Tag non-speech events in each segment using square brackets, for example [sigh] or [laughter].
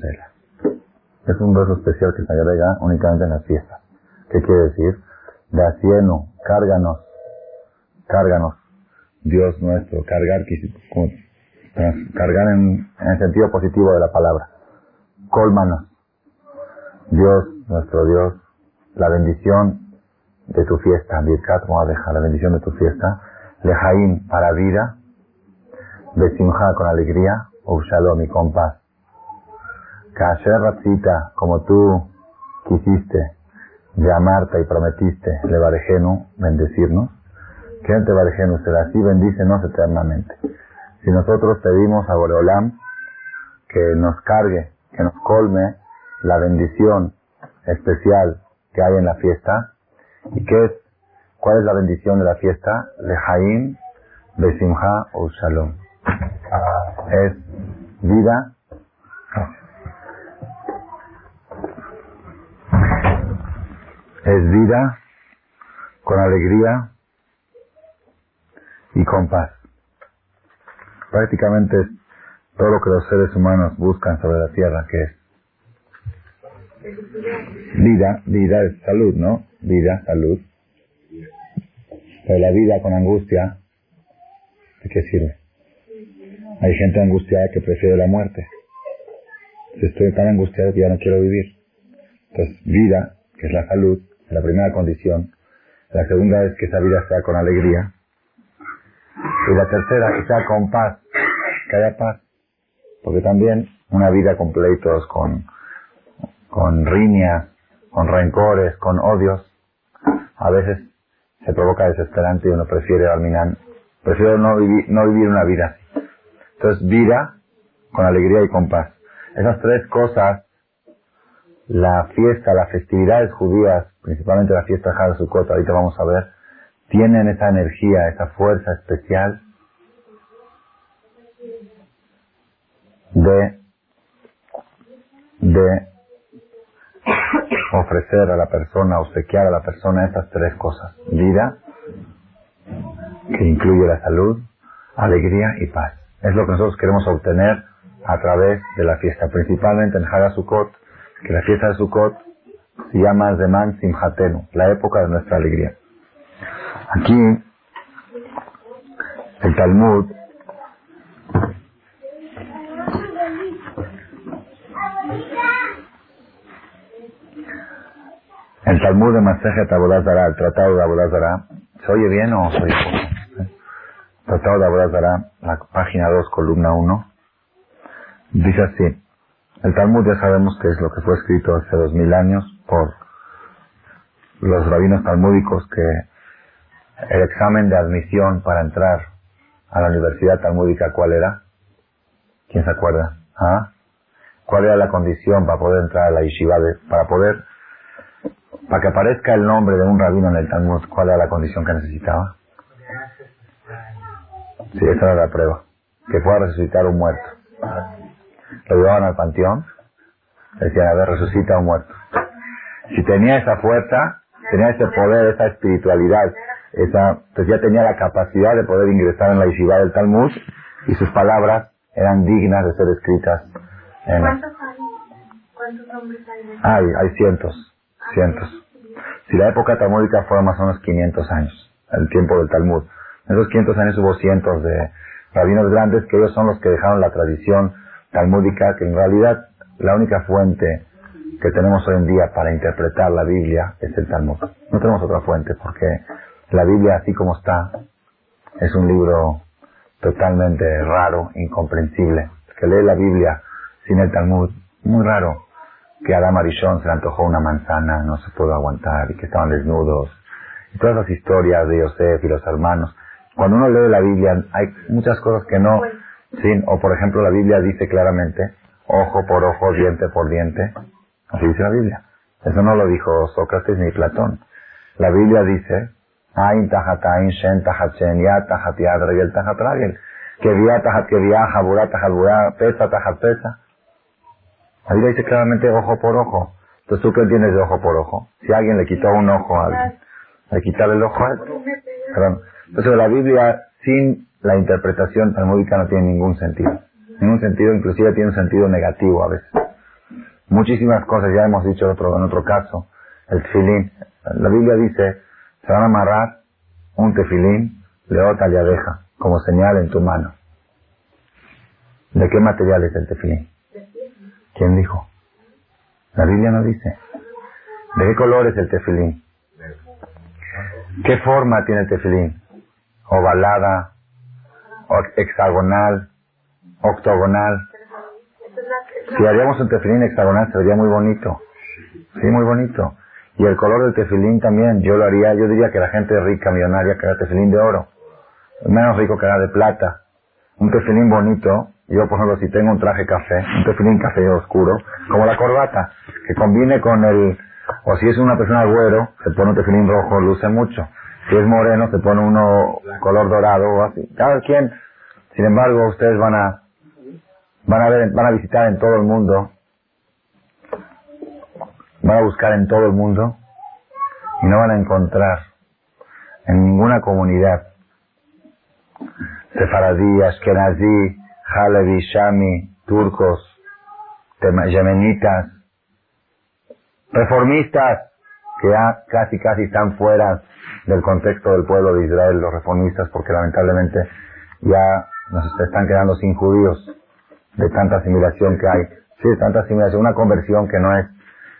Sela. Es un verso especial que se agrega únicamente en las fiestas. ¿Qué quiere decir? Dacieno, cárganos, cárganos, Dios nuestro, cargar, cargar en, el sentido positivo de la palabra. Colmanos, Dios, nuestro Dios, la bendición de tu fiesta, Birkat la bendición de tu fiesta, Lejaim para vida, Besimha con alegría, Shalom y con paz. Kasher Ratzita, como tú quisiste llamarte y prometiste, Levarejenu, bendecirnos, que ante Varejenu será así, bendícenos eternamente. Si nosotros pedimos a Boreolam que nos cargue, que nos colme la bendición especial que hay en la fiesta, ¿y qué es? ¿Cuál es la bendición de la fiesta? Lejaim, Besimha o Shalom. Es vida. Es vida con alegría y con paz. Prácticamente es todo lo que los seres humanos buscan sobre la tierra, que es vida, vida es salud, ¿no? Vida, salud. Pero la vida con angustia, ¿de qué sirve? Hay gente angustiada que prefiere la muerte. Si estoy tan angustiado que ya no quiero vivir. Entonces, vida, que es la salud, la primera condición. La segunda es que esa vida sea con alegría. Y la tercera, que sea con paz, que haya paz. Porque también una vida con pleitos, con, con riñas, con rencores, con odios, a veces se provoca desesperante y uno prefiere al prefiere no vivir, no vivir una vida así. Entonces, vida con alegría y con paz. Esas tres cosas, la fiesta, las festividades judías, principalmente la fiesta de Sukkot, ahorita vamos a ver, tienen esa energía, esa fuerza especial de, de ofrecer a la persona, obsequiar a la persona estas tres cosas. Vida, que incluye la salud, alegría y paz. Es lo que nosotros queremos obtener a través de la fiesta, principalmente en Hagasukot, que la fiesta de Sukkot se llama Zeman Simhatenu, la época de nuestra alegría. Aquí, el Talmud El Talmud de Masejet Abodazara, el Tratado de Abodazara, ¿se oye bien o se oye? Tratado de Abodazara, la página 2, columna 1, dice así, el Talmud ya sabemos que es lo que fue escrito hace dos mil años por los rabinos talmúdicos que el examen de admisión para entrar a la universidad talmúdica, ¿cuál era? ¿Quién se acuerda? ¿Ah? ¿Cuál era la condición para poder entrar a la yeshiva? para poder, para que aparezca el nombre de un rabino en el Talmud, ¿cuál era la condición que necesitaba? Sí, esa era la prueba. Que pueda resucitar un muerto. Lo llevaban al panteón, decían, a ver, resucita un muerto. Si tenía esa fuerza, tenía ese poder, esa espiritualidad, esa, pues ya tenía la capacidad de poder ingresar en la yeshiva del Talmud y sus palabras eran dignas de ser escritas. En ¿Cuántos hay? ¿Cuántos nombres hay? Hay, hay cientos, cientos. Si la época talmúdica fue más o menos 500 años, el tiempo del Talmud, en esos 500 años hubo cientos de rabinos grandes que ellos son los que dejaron la tradición talmúdica, que en realidad la única fuente que tenemos hoy en día para interpretar la Biblia es el Talmud. No tenemos otra fuente porque la Biblia así como está es un libro totalmente raro, incomprensible. que lee la Biblia sin el Talmud, muy raro. Que a Adam Arishon se le antojó una manzana, no se pudo aguantar, y que estaban desnudos. Y todas las historias de Yosef y los hermanos. Cuando uno lee la Biblia, hay muchas cosas que no... Sí, o por ejemplo la Biblia dice claramente, ojo por ojo, diente por diente. Así dice la Biblia. Eso no lo dijo Sócrates ni Platón. La Biblia dice, Ain tajat ain, shen ya tajat tajat. Que tajat que tajat burá, pesa tajat pesa. La Biblia dice claramente ojo por ojo. Entonces, ¿tú qué entiendes de ojo por ojo? Si alguien le quitó un ojo a alguien, le quitar el ojo a alguien. Perdón. Entonces, la Biblia sin la interpretación talmúdica no tiene ningún sentido. Ningún sentido, inclusive tiene un sentido negativo a veces. Muchísimas cosas, ya hemos dicho otro, en otro caso. El tefilín. La Biblia dice, se van a amarrar un tefilín, leota y abeja, como señal en tu mano. ¿De qué material es el tefilín? ¿Quién dijo? La Biblia no dice. ¿De qué color es el tefilín? ¿Qué forma tiene el tefilín? Ovalada, hexagonal, octogonal. Si haríamos un tefilín hexagonal sería muy bonito. Sí, muy bonito. Y el color del tefilín también, yo lo haría, yo diría que la gente rica, millonaria, que haga tefilín de oro. Menos rico que haga de plata. Un tefilín bonito, yo por ejemplo si tengo un traje café, un tefilín café oscuro, como la corbata, que combine con el, o si es una persona güero, se pone un tefilín rojo, luce mucho. Si es moreno, se pone uno color dorado o así. Cada quien, sin embargo, ustedes van a, van a ver, van a visitar en todo el mundo, van a buscar en todo el mundo. Y no van a encontrar en ninguna comunidad sefaradí, ashkenazí, halevi, shami, turcos, yemenitas, reformistas que ya casi casi están fuera del contexto del pueblo de Israel, los reformistas, porque lamentablemente ya nos están quedando sin judíos de tanta asimilación que hay. Sí, tanta asimilación, una conversión que no es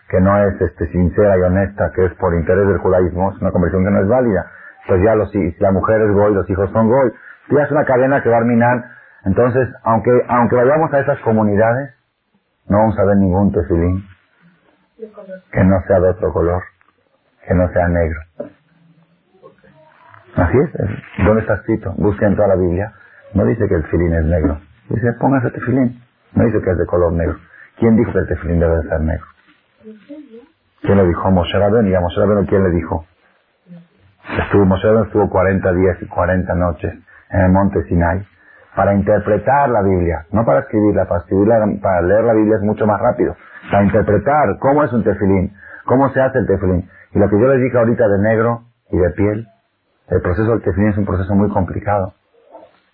que no es este sincera y honesta, que es por interés del judaísmo, es una conversión que no es válida. Pues ya los, si la mujer es goy, los hijos son goy. Ya es una cadena que va a minar. Entonces, aunque, aunque vayamos a esas comunidades, no vamos a ver ningún tefilín que no sea de otro color, que no sea negro. Así es. ¿Dónde está escrito? Busquen toda la Biblia. No dice que el tefilín es negro. Dice, póngase tefilín. No dice que es de color negro. ¿Quién dijo que el tefilín debe de ser negro? ¿Quién le dijo? Moshe Rabén. ¿Y a Moshe Rabén quién le dijo? Estuvo, Moshe Rabén estuvo 40 días y 40 noches en el monte Sinai para interpretar la Biblia, no para escribirla, para escribirla, para leer la Biblia es mucho más rápido, para interpretar cómo es un tefilín, cómo se hace el tefilín. Y lo que yo les dije ahorita de negro y de piel, el proceso del tefilín es un proceso muy complicado.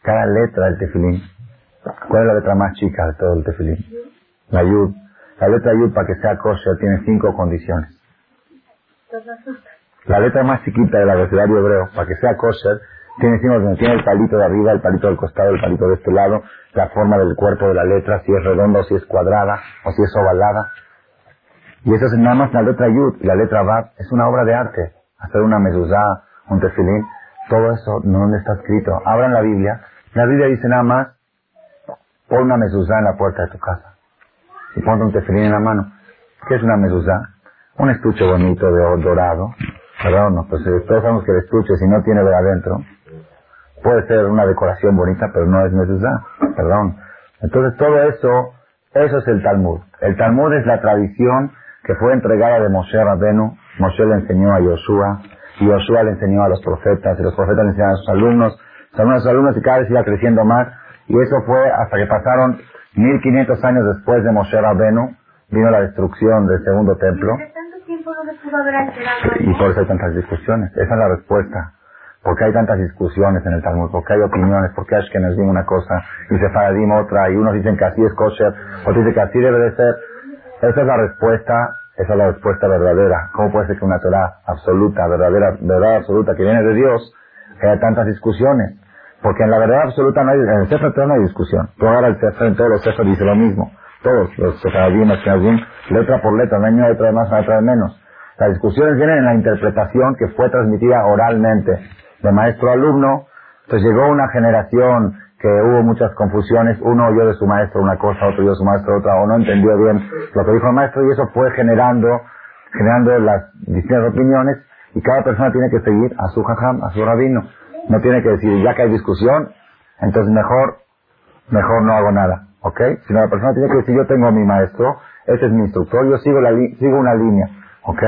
Cada letra del tefilín, ¿cuál es la letra más chica de todo el tefilín? La yud. La letra yud para que sea kosher tiene cinco condiciones. La letra más chiquita del abecedario hebreo, para que sea kosher, tiene, tiene el palito de arriba, el palito del costado, el palito de este lado, la forma del cuerpo de la letra, si es redonda o si es cuadrada o si es ovalada. Y eso es nada más la letra Yud y la letra Bab. Es una obra de arte. Hacer una mezuzá, un tefilín, todo eso no está escrito. Abran la Biblia. La Biblia dice nada más, pon una mezuzá en la puerta de tu casa. Y ponte un tefilín en la mano. ¿Qué es una mezuzá? Un estuche bonito de oro dorado. Perdón, no, pues eh, todos sabemos que el estuche, si no tiene de adentro, puede ser una decoración bonita, pero no es mezuzá. Perdón. Entonces todo eso, eso es el Talmud. El Talmud es la tradición que fue entregada de Moshe Rabenu. Moshe le enseñó a Yoshua, y Yoshua le enseñó a los profetas, y los profetas le enseñaron a sus alumnos, sus alumnos, sus alumnos, y cada vez iba creciendo más. Y eso fue hasta que pasaron 1500 años después de Moshe Rabenu, vino la destrucción del segundo templo. Y por eso hay tantas discusiones. Esa es la respuesta. Porque hay tantas discusiones en el Talmud, porque hay opiniones, porque hay que nos diga una cosa y Sefaradim otra, y unos dicen que así es kosher, otros dicen que así debe de ser. Esa es la respuesta, esa es la respuesta verdadera. ¿Cómo puede ser que una Torah absoluta, verdadera, verdad absoluta que viene de Dios, haya tantas discusiones? Porque en la verdad absoluta no hay, en el Sefer no hay discusión. Tú el Sefer, en todos los Sefer dice lo mismo. Todos, los Sefaradim, los letra por letra, no hay una letra de más, una letra de menos. Las discusiones vienen en la interpretación que fue transmitida oralmente de maestro a alumno. Entonces llegó una generación que hubo muchas confusiones, uno oyó de su maestro una cosa, otro oyó de su maestro otra, o no entendió bien lo que dijo el maestro, y eso fue generando, generando las distintas opiniones, y cada persona tiene que seguir a su jajam, a su rabino. No tiene que decir, ya que hay discusión, entonces mejor, mejor no hago nada, ¿ok? Sino la persona tiene que decir, yo tengo a mi maestro, ese es mi instructor, yo sigo, la sigo una línea, ¿ok?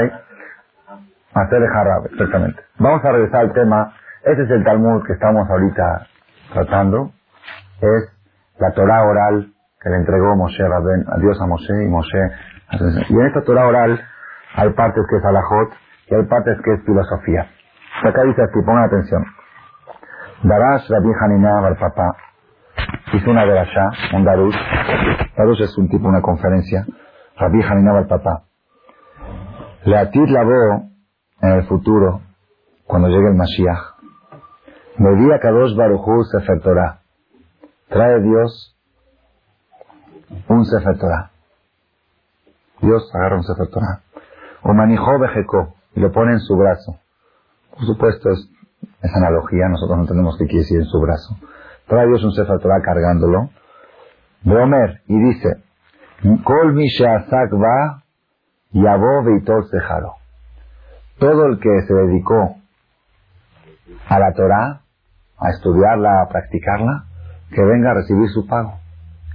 Hacer de jarabe, exactamente. Vamos a regresar al tema, ese es el Talmud que estamos ahorita tratando, es la Torah oral que le entregó Moshe Rabben, a Dios a Moshe y Moshe. Y en esta Torah oral hay partes que es alajot y hay partes que es filosofía. Acá dice aquí, pongan atención. Darash Rabbi Hanina al papá. hizo una allá, un darush. Darush es un tipo, una conferencia. Rabbi Haninaba el papá. Leatit lavó en el futuro, cuando llegue el Mashiach. Medía Kadosh Baruchu Sefer Torah. Trae Dios un Sefer. Dios agarra un Sefer Torah. O manijó Bejecó y lo pone en su brazo. Por supuesto, es, analogía, nosotros no entendemos qué quiere decir en su brazo. Trae Dios un Sefer cargándolo. Y dice, Kol va yabo veitol sejaro. Todo el que se dedicó a la Torah, a estudiarla, a practicarla, que venga a recibir su pago.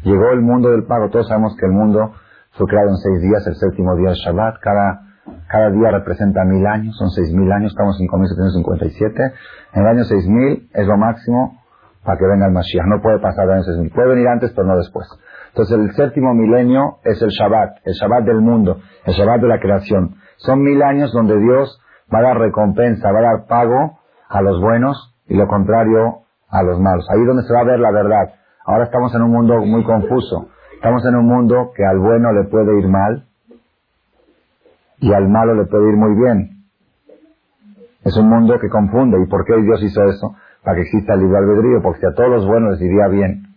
Llegó el mundo del pago. Todos sabemos que el mundo fue creado en seis días, el séptimo día es Shabbat. Cada, cada día representa mil años, son seis mil años, estamos en 5757. En el año seis mil es lo máximo para que venga el Mashiach. No puede pasar de año mil. Puede venir antes, pero no después. Entonces el séptimo milenio es el Shabbat, el Shabbat del mundo, el Shabbat de la creación. Son mil años donde Dios va a dar recompensa, va a dar pago a los buenos y lo contrario a los malos. Ahí donde se va a ver la verdad. Ahora estamos en un mundo muy confuso. Estamos en un mundo que al bueno le puede ir mal y al malo le puede ir muy bien. Es un mundo que confunde. ¿Y por qué Dios hizo eso? Para que exista el libre albedrío, porque si a todos los buenos les iría bien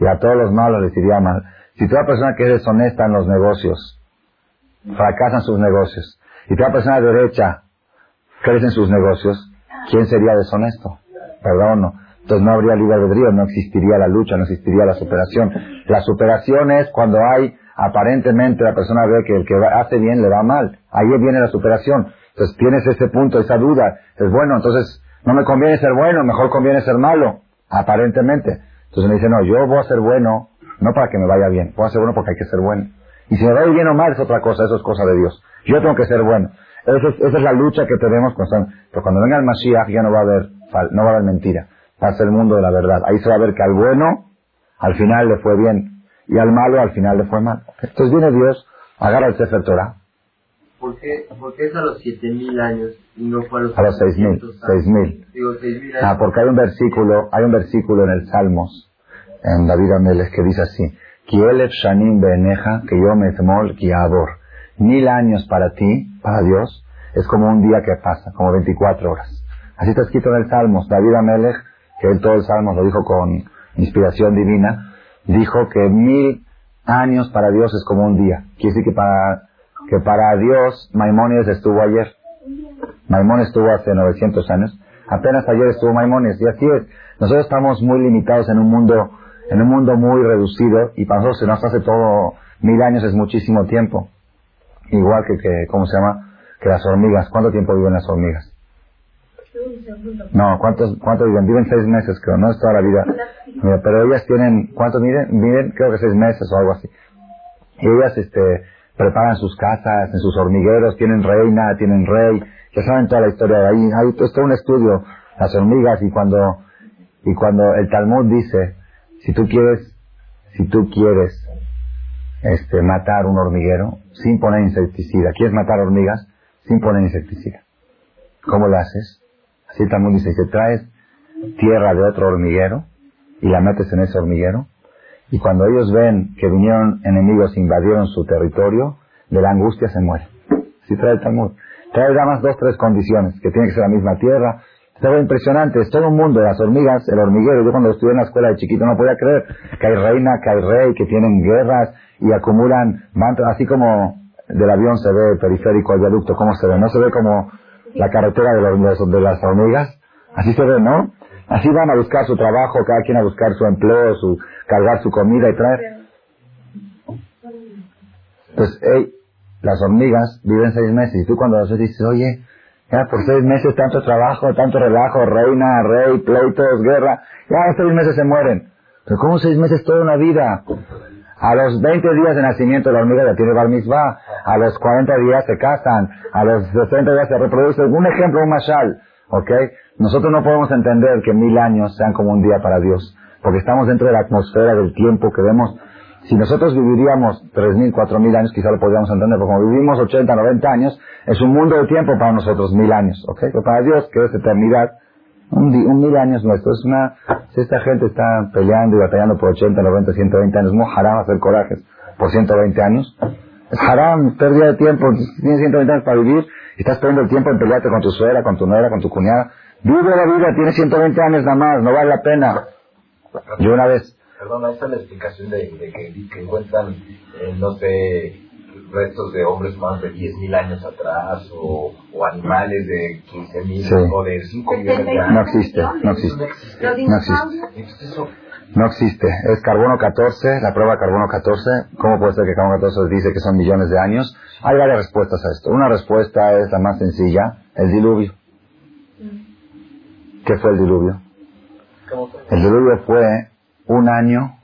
y a todos los malos les iría mal. Si toda persona que es deshonesta en los negocios, fracasan sus negocios, y toda persona derecha crece en sus negocios, ¿quién sería deshonesto? Perdón, no. Entonces no habría libre albedrío, no existiría la lucha, no existiría la superación. La superación es cuando hay, aparentemente la persona ve que el que hace bien le va mal. Ahí viene la superación. Entonces tienes ese punto, esa duda. Es bueno, entonces no me conviene ser bueno, mejor conviene ser malo. Aparentemente. Entonces me dice, no, yo voy a ser bueno, no para que me vaya bien, voy a ser bueno porque hay que ser bueno. Y si me va bien o mal es otra cosa, eso es cosa de Dios. Yo tengo que ser bueno. Esa es, esa es la lucha que tenemos constante. Pero cuando venga el Mashiach ya no va a haber, no va a haber mentira. Va a ser el mundo de la verdad. Ahí se va a ver que al bueno, al final le fue bien. Y al malo, al final le fue mal. Entonces viene Dios, agarra el Sefer Torah. ¿Por qué, ¿Por qué es a los 7000 años y no fue a los A los 6000, 6000. Digo, 6000 Ah, porque hay un versículo, hay un versículo en el Salmos, en David Ameles, que dice así, Kielef Shanim Beneja, que yo me temol Kiabor. Mil años para ti, para Dios, es como un día que pasa, como 24 horas. Así está escrito en el Salmos. David Amelech, que él todo el Salmos lo dijo con inspiración divina, dijo que mil años para Dios es como un día. Quiere decir que para, que para Dios Maimónides estuvo ayer. Maimónides estuvo hace 900 años. Apenas ayer estuvo Maimónides. Y así es. Nosotros estamos muy limitados en un mundo, en un mundo muy reducido y para nosotros se nos hace todo mil años es muchísimo tiempo. Igual que, que ¿cómo se llama? Que las hormigas. ¿Cuánto tiempo viven las hormigas? No, ¿cuántos, cuánto viven? Viven seis meses, creo, no es toda la vida. Pero ellas tienen, ¿cuánto viven? Viven, creo que seis meses o algo así. Y ellas, este, preparan sus casas, en sus hormigueros, tienen reina, tienen rey, ya saben toda la historia de ahí. Hay todo un estudio, las hormigas, y cuando, y cuando el Talmud dice, si tú quieres, si tú quieres este, matar un hormiguero sin poner insecticida. ¿Quieres matar hormigas? Sin poner insecticida. ¿Cómo lo haces? Así también dice, que traes tierra de otro hormiguero y la metes en ese hormiguero y cuando ellos ven que vinieron enemigos invadieron su territorio, de la angustia se muere. Así trae el Talmud. Trae más dos, tres condiciones, que tiene que ser la misma tierra, es algo impresionante, es todo un mundo las hormigas, el hormiguero. Yo cuando estuve en la escuela de chiquito no podía creer que hay reina, que hay rey, que tienen guerras y acumulan así como del avión se ve el periférico, el viaducto, ¿cómo se ve? No se ve como la carretera de, los, de las hormigas, así se ve, ¿no? Así van a buscar su trabajo, cada quien a buscar su empleo, su cargar su comida y traer. Pues, hey, las hormigas viven seis meses y tú cuando las dices, oye, ya por seis meses tanto trabajo, tanto relajo, reina, rey, pleitos, guerra. Ya seis meses se mueren. Pero ¿cómo seis meses toda una vida? A los 20 días de nacimiento la hormiga ya tiene bar mitzvah. A los 40 días se casan. A los 60 días se reproduce. Un ejemplo, un mashal. ¿Ok? Nosotros no podemos entender que mil años sean como un día para Dios. Porque estamos dentro de la atmósfera del tiempo que vemos si nosotros viviríamos 3.000, 4.000 años, quizá lo podríamos entender, pero como vivimos 80, 90 años, es un mundo de tiempo para nosotros, mil años, ¿ok? Pero para Dios, que es eternidad, Un, mil años nuestro. Es una, si esta gente está peleando y batallando por 80, 90, 120 años, no haram hacer corajes por 120 años. Es haram, pérdida de tiempo. Tienes 120 años para vivir y estás perdiendo el tiempo en pelearte con tu suegra, con tu nuera, con tu cuñada. Vive la vida, tienes 120 años nada más, no vale la pena. Yo una vez, Perdona, esa es la explicación de, de que, que encuentran, eh, no sé, restos de hombres más de 10.000 años atrás o, o animales de 15.000 Sí. o de 5 millones de no años. existe, no existe. No existe. No existe. Es carbono 14, la prueba de carbono 14. ¿Cómo puede ser que carbono 14 dice que son millones de años? Hay varias respuestas a esto. Una respuesta es la más sencilla, el diluvio. ¿Qué fue el diluvio? El diluvio fue un año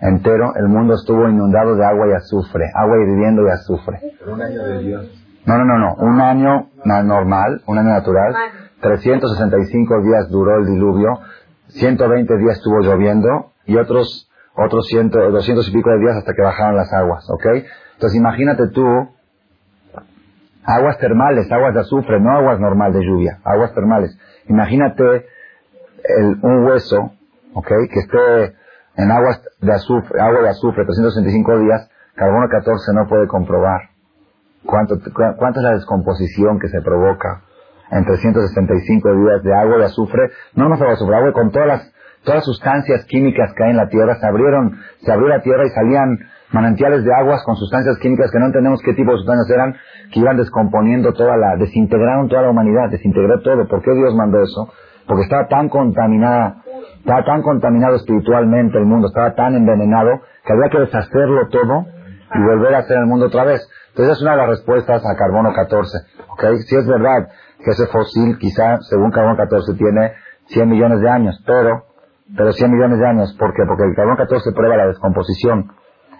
entero, el mundo estuvo inundado de agua y azufre, agua hirviendo y azufre. un año de Dios. No, no, no, no. Un año normal, un año natural. 365 días duró el diluvio. 120 días estuvo lloviendo y otros otros 100, 200 y pico de días hasta que bajaron las aguas, ¿ok? Entonces imagínate tú aguas termales, aguas de azufre, no aguas normal de lluvia, aguas termales. Imagínate el- un hueso, ¿ok? Que esté en aguas de azufre, agua de azufre 365 días, carbono 14 no puede comprobar. ¿Cuánto, cu- ¿Cuánta es la descomposición que se provoca en 365 días de agua de azufre? No, no solo azufre, agua con todas las, todas las sustancias químicas que hay en la tierra, se abrieron, se abrió la tierra y salían manantiales de aguas con sustancias químicas que no entendemos qué tipo de sustancias eran, que iban descomponiendo toda la, desintegraron toda la humanidad, desintegró todo. ¿Por qué Dios mandó eso? Porque estaba tan contaminada, estaba tan contaminado espiritualmente el mundo, estaba tan envenenado, que había que deshacerlo todo y volver a hacer el mundo otra vez. Entonces es una de las respuestas a carbono 14. ¿ok? Si es verdad que ese fósil quizá, según carbono 14, tiene 100 millones de años, pero, pero 100 millones de años, ¿por qué? Porque el carbono 14 prueba la descomposición,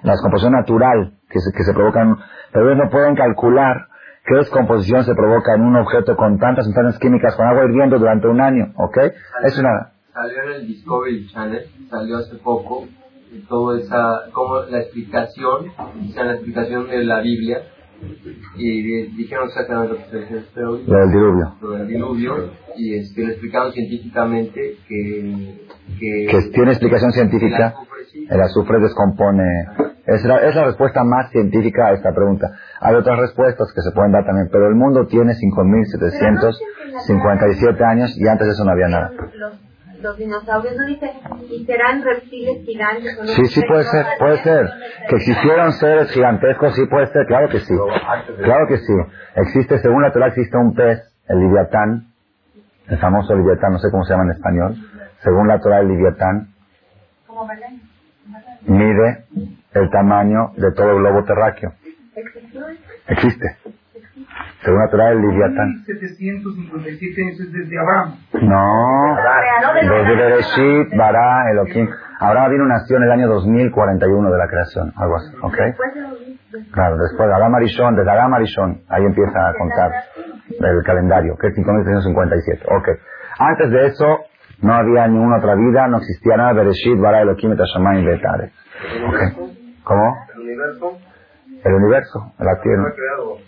la descomposición natural que se, que se provoca, en- pero ellos no pueden calcular qué descomposición se provoca en un objeto con tantas sustancias químicas, con agua hirviendo durante un año, ¿ok? Es una, Salió en el Discovery Channel, salió hace poco, eh, toda esa, como la explicación, o sea, la explicación de la Biblia, y di- dijeron exactamente lo que se dice este hoy, lo del diluvio. sobre el diluvio, y este, lo explicaron científicamente que, que, Que tiene explicación el científica. azufre sí, El azufre descompone. Es la, es la respuesta más científica a esta pregunta. Hay otras respuestas que se pueden dar también, pero el mundo tiene 5.757 años y antes de eso no había nada. Los, los dinosaurios no dicen, y serán reptiles gigantes. no Sí, sí puede ser, puede ser. Que existieron seres gigantescos, sí puede ser, claro que sí. Claro que sí. Existe, según la Torah, existe un pez, el Liviatán, el famoso Liviatán, no sé cómo se llama en español. Según la Torah, el Liviatán mide el tamaño de todo el globo terráqueo. Existe. Según la Torah, el Liviatán. 757 años desde Abraham. No, desde Bereshit, Bará, Elohim. Abraham vino nació en el año 2041 de la creación, algo así, ¿ok? Después de los- Claro, después de Adam Arishon, desde Adam Arishon, ahí empieza a contar el calendario, que es 5357, ok. Antes de eso, no había ninguna otra vida, no existía nada, Bereshit, Bará, Elohim, et Hashamayim, Betare. Ok. ¿Cómo? El universo El universo, la tierra.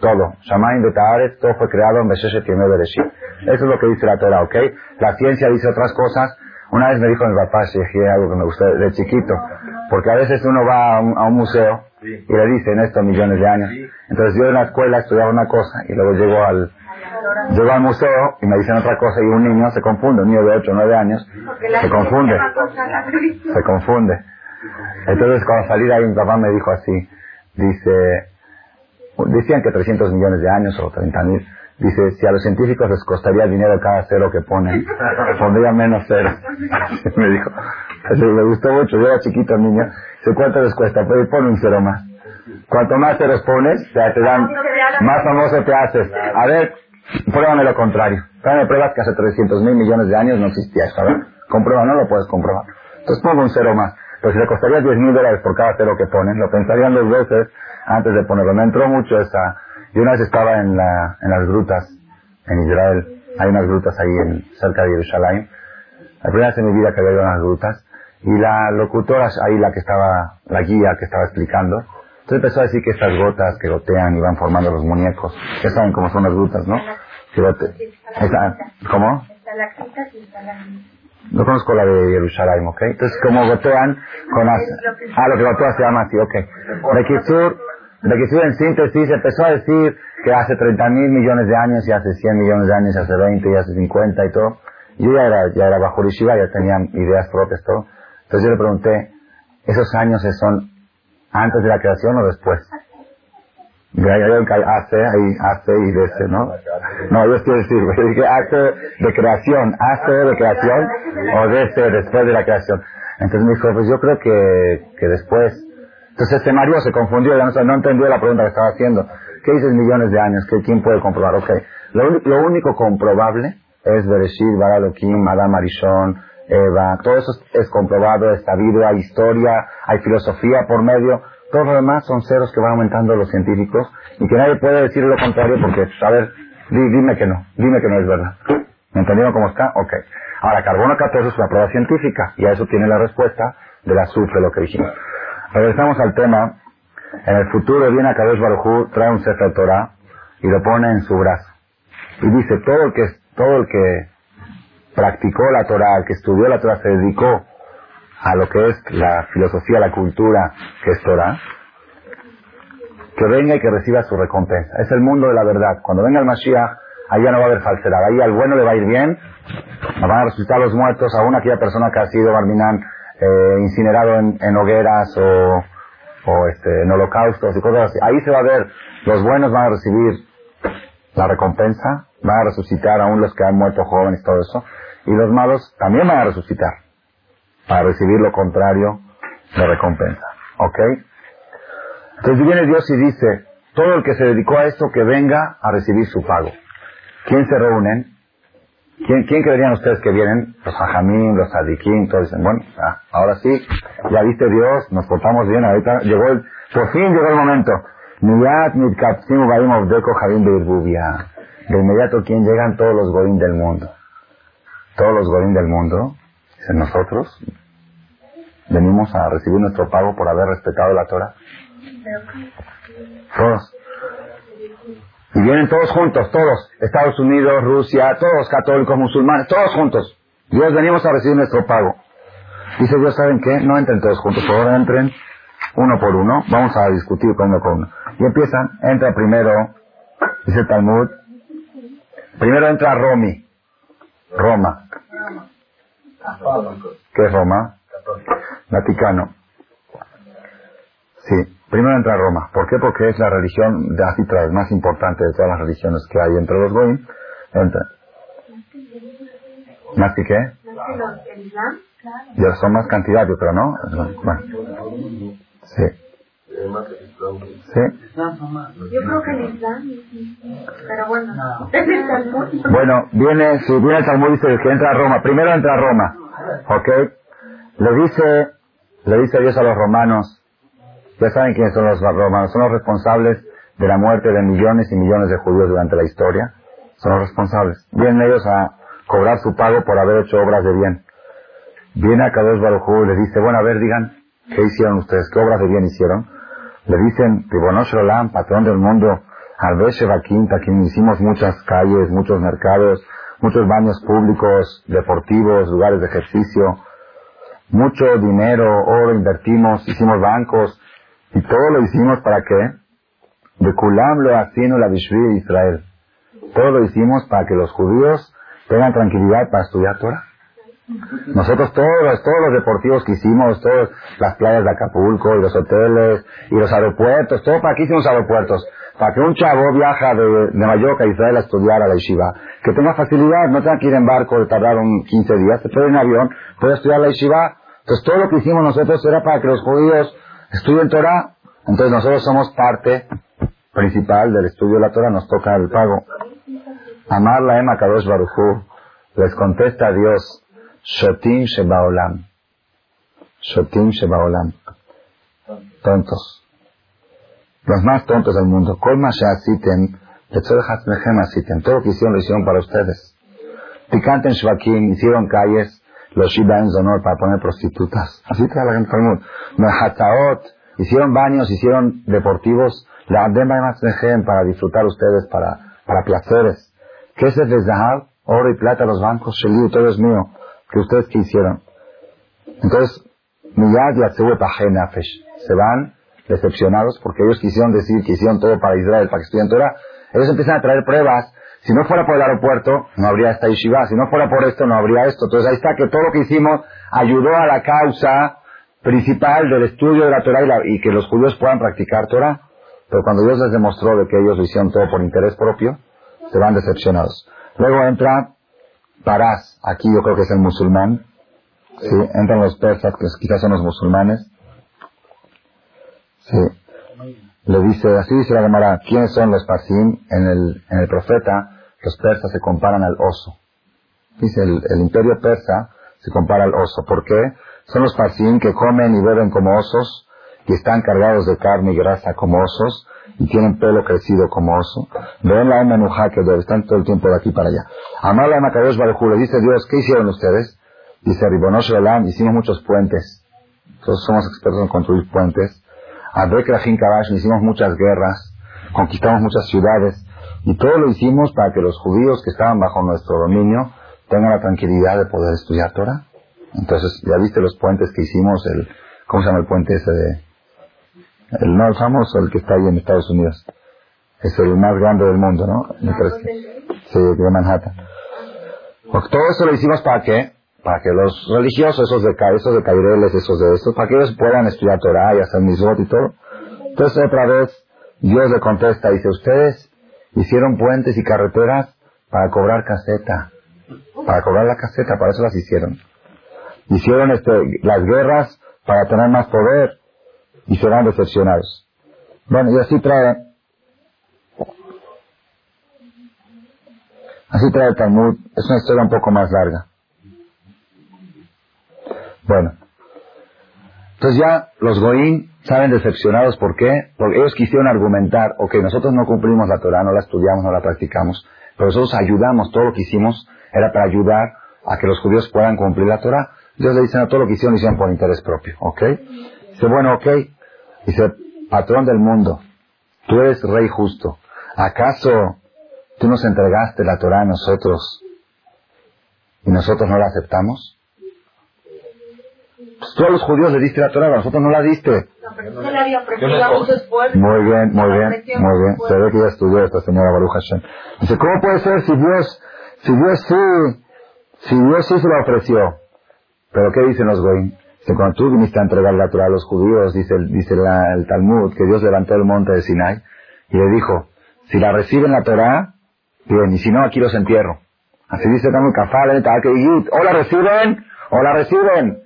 Todo. Shamaim de Taaret, todo fue creado en Besheshet Yemei Bereshit. Eso es lo que dice la Torah, ¿ok? La ciencia dice otras cosas. Una vez me dijo mi papá, Sheji, algo que me gustó de chiquito, porque a veces uno va a un, a un museo y le dicen esto millones de años. Entonces yo en la escuela estudiaba una cosa y luego llego al, llego al museo y me dicen otra cosa y un niño se confunde, un niño de 8 o 9 años, se confunde, se confunde. Entonces cuando salí de ahí mi papá me dijo así, dice, decían que 300 millones de años o 30 mil, dice, si a los científicos les costaría dinero cada cero que ponen, pondría menos cero. [laughs] me dijo, eso me gustó mucho, yo era chiquito niño, dice, ¿cuánto les cuesta? Pues pon un cero más. Cuanto más ceros pones, te, te dan, más famoso te haces. A ver, pruébame lo contrario. Pruebas que hace 300 mil millones de años no existía eso, ¿verdad? Comprueba, no lo puedes comprobar. Entonces pongo un cero más. Pero si le costaría 10 mil dólares por cada cero que ponen, lo pensarían dos veces antes de ponerlo. Me entró mucho esa... Yo una vez estaba en, la, en las grutas en Israel. Hay unas grutas ahí en, cerca de Jerusalén. La primera vez en mi vida que había ido a las grutas. Y la locutora ahí, la que estaba, la guía que estaba explicando, entonces empezó a decir que estas gotas que gotean y van formando los muñecos, ya saben cómo son las grutas, ¿no? Que gote- ¿Cómo? No conozco la de Jerusalén, ¿ok? Entonces, como gotean con... as- Ah, lo que gotea se llama así, ok. Bekitsur, Bekitsur en síntesis empezó a decir que hace 30 mil millones de años y hace 100 millones de años y hace 20 y hace 50 y todo. Yo ya era, ya era bajo Shiva, ya tenía ideas propias, todo. Entonces yo le pregunté, ¿esos años son antes de la creación o después? Que hace, hay hace y de ese, ¿no? No, yo quiero decir, yo dije hace de creación, hace de creación o de ese después de la creación. Entonces me dijo, pues yo creo que, que después. Entonces se mareó, se confundió, no, no entendió la pregunta que estaba haciendo. ¿Qué dices millones de años? ¿Qué, ¿Quién puede comprobar? Ok. Lo, lo único comprobable es Bereshit, Baralokim, Adam Arishon, Eva. Todo eso es, es comprobado, es sabido, hay historia, hay filosofía por medio. Todo lo demás son ceros que van aumentando los científicos y que nadie puede decir lo contrario porque, a ver, di- dime que no, dime que no es verdad. ¿Me entendieron cómo está? Ok. Ahora, carbono 14 es una prueba científica y a eso tiene la respuesta del azufre, lo que dijimos. Regresamos al tema. En el futuro viene a Kadosh Baruj trae un Sefer Torah y lo pone en su brazo. Y dice, todo el que, todo el que practicó la Torah, el que estudió la Torah, se dedicó a lo que es la filosofía, la cultura que es Torah, que venga y que reciba su recompensa. Es el mundo de la verdad. Cuando venga el Mashiach, ya no va a haber falsedad. Ahí al bueno le va a ir bien, van a resucitar los muertos, aún aquella persona que ha sido Barminán eh, incinerado en, hogueras o, o este, en holocaustos y cosas así. Ahí se va a ver, los buenos van a recibir la recompensa, van a resucitar aún los que han muerto jóvenes todo eso, y los malos también van a resucitar para recibir lo contrario de recompensa. ¿Ok? Entonces viene Dios y dice, todo el que se dedicó a esto que venga a recibir su pago. ¿Quién se reúnen? ¿Quién, quién creerían ustedes que vienen? Los hajamín, los sadiquín, todos dicen, bueno, ah, ahora sí, ya viste Dios, nos portamos bien, ahorita llegó el, por fin llegó el momento. De inmediato, ¿quién llegan? Todos los goín del mundo. Todos los goín del mundo, nosotros, venimos a recibir nuestro pago por haber respetado la Torah. Todos. Y vienen todos juntos, todos. Estados Unidos, Rusia, todos católicos, musulmanes, todos juntos. Dios, venimos a recibir nuestro pago. Dice Dios, ¿saben qué? No entren todos juntos, por favor entren uno por uno. Vamos a discutir con uno con uno. Y empiezan, entra primero, dice Talmud, primero entra Romi, Roma. ¿Qué es Roma? Vaticano. Sí, primero entra Roma. ¿Por qué? Porque es la religión de Acitra, más importante de todas las religiones que hay entre los Goim. Entra. ¿Más que qué? Ya son más cantidad, yo creo, ¿no? Bueno. Sí. Sí. Yo creo que el Islam. Pero bueno, [laughs] es el Talmud. Bueno, viene, si viene el Talmud dice que entra a Roma. Primero entra a Roma. ¿Ok? Le dice, le dice Dios a los romanos, ya saben quiénes son los romanos, son los responsables de la muerte de millones y millones de judíos durante la historia. Son los responsables. Vienen ellos a cobrar su pago por haber hecho obras de bien. Viene a Kadosh Baruj y les dice, bueno, a ver, digan, ¿qué hicieron ustedes? ¿Qué obras de bien hicieron? Le dicen, Ribonosh Olam, patrón del mundo, Albesheva Quinta, quien hicimos muchas calles, muchos mercados, muchos baños públicos, deportivos, lugares de ejercicio, mucho dinero, oro invertimos, hicimos bancos, y todo lo hicimos para qué? De Kulam lo asino la Bishvi Israel. Todo lo hicimos para que los judíos tengan tranquilidad para estudiar Torah. Nosotros todos los, todos los deportivos que hicimos, todas las playas de Acapulco y los hoteles y los aeropuertos, todo para qué hicimos aeropuertos. Para que un chavo viaja de, de Mallorca a Israel a estudiar a la yeshiva, que tenga facilidad, no tenga que ir en barco de tardar un 15 días, se puede ir en avión, puede estudiar la yeshiva. Entonces todo lo que hicimos nosotros era para que los judíos estudien Torah. Entonces nosotros somos parte principal del estudio de la Torah, nos toca el pago. Amar la Ema Kadosh Baruchu, les contesta a Dios, Shotim Shebaolam. Shotim Shebaolam. Tontos. Los más tontos del mundo. Kol ma she'asitem. Todo lo que hicieron lo hicieron para ustedes. Picanten Shvakim, hicieron calles, los Shiba en Zonor para poner prostitutas. Así trae la gente del mundo. Mehataot, hicieron baños, hicieron deportivos, la para disfrutar ustedes, para, para placeres. ¿Qué es el oro y plata los bancos, Sheli, todo es mío. ¿Que ustedes qué hicieron? Entonces, Miyad y Nafesh se van decepcionados porque ellos quisieron decir que hicieron todo para Israel, para que estudien Torah. Ellos empiezan a traer pruebas. Si no fuera por el aeropuerto, no habría esta yeshiva. Si no fuera por esto, no habría esto. Entonces ahí está que todo lo que hicimos ayudó a la causa principal del estudio de la Torah y, la- y que los judíos puedan practicar Torah. Pero cuando Dios les demostró de que ellos lo hicieron todo por interés propio, se van decepcionados. Luego entra Parás, aquí yo creo que es el musulmán, sí, entran los persas, que quizás son los musulmanes, sí, le dice, así dice la Gemara, ¿quiénes son los parsim? En el, en el profeta, los persas se comparan al oso. Dice, el, el imperio persa se compara al oso. ¿Por qué? Son los parsim que comen y beben como osos, y están cargados de carne y grasa como osos, y tienen pelo crecido como oso. Ven la menuja que están todo el tiempo de aquí para allá. Amar la Makadosh Baruj le dice Dios, ¿qué hicieron ustedes? Dice Ribonosh Olam, hicimos muchos puentes. Todos somos expertos en construir puentes. Adrek Rajin Kabash, hicimos muchas guerras, conquistamos muchas ciudades, y todo lo hicimos para que los judíos que estaban bajo nuestro dominio tengan la tranquilidad de poder estudiar Torah. Entonces, ya viste los puentes que hicimos, el, ¿cómo se llama el puente ese de, el no el famoso, el que está ahí en Estados Unidos? Es el más grande del mundo, ¿no? Me parece que- Sí, de Manhattan. Pues todo eso lo hicimos para qué? Para que los religiosos, esos de, esos de Caireles, esos de estos, para que ellos puedan estudiar Torah y hacer misbot y todo. Entonces otra vez Dios le contesta, dice, ustedes hicieron puentes y carreteras para cobrar caseta. Para cobrar la caseta, para eso las hicieron. Hicieron este, las guerras para tener más poder y serán decepcionados. Bueno, y así trae, así trae el Talmud, es una historia un poco más larga. Bueno, entonces ya los Goín saben decepcionados, ¿por qué? Porque ellos quisieron argumentar, ok, nosotros no cumplimos la Torah, no la estudiamos, no la practicamos, pero nosotros ayudamos, todo lo que hicimos era para ayudar a que los judíos puedan cumplir la Torah. Dios le dice, no, todo lo que hicieron lo hicieron por interés propio, ¿ok? Dice, bueno, ok. Dice, patrón del mundo, tú eres rey justo. ¿Acaso tú nos entregaste la Torah a nosotros y nosotros no la aceptamos? Pues tú a los judíos le diste la Torah, a nosotros no la diste. No, se había. Muy bien, muy bien, muy bien. Se ve que ya estudió esta señora Baruch Hashem. Dice, ¿cómo puede ser si Dios, si Dios sí, si Dios sí se lo ofreció? Pero ¿qué dicen los goyim? Dice, cuando tú viniste a entregar la Torah a los judíos, dice, dice la- el Talmud, que Dios levantó el monte de Sinai y le dijo, si la reciben la Torah, bien, y si no, aquí los entierro. Así dice Talmud, Kafal, Takeiyit, o la reciben, o la reciben.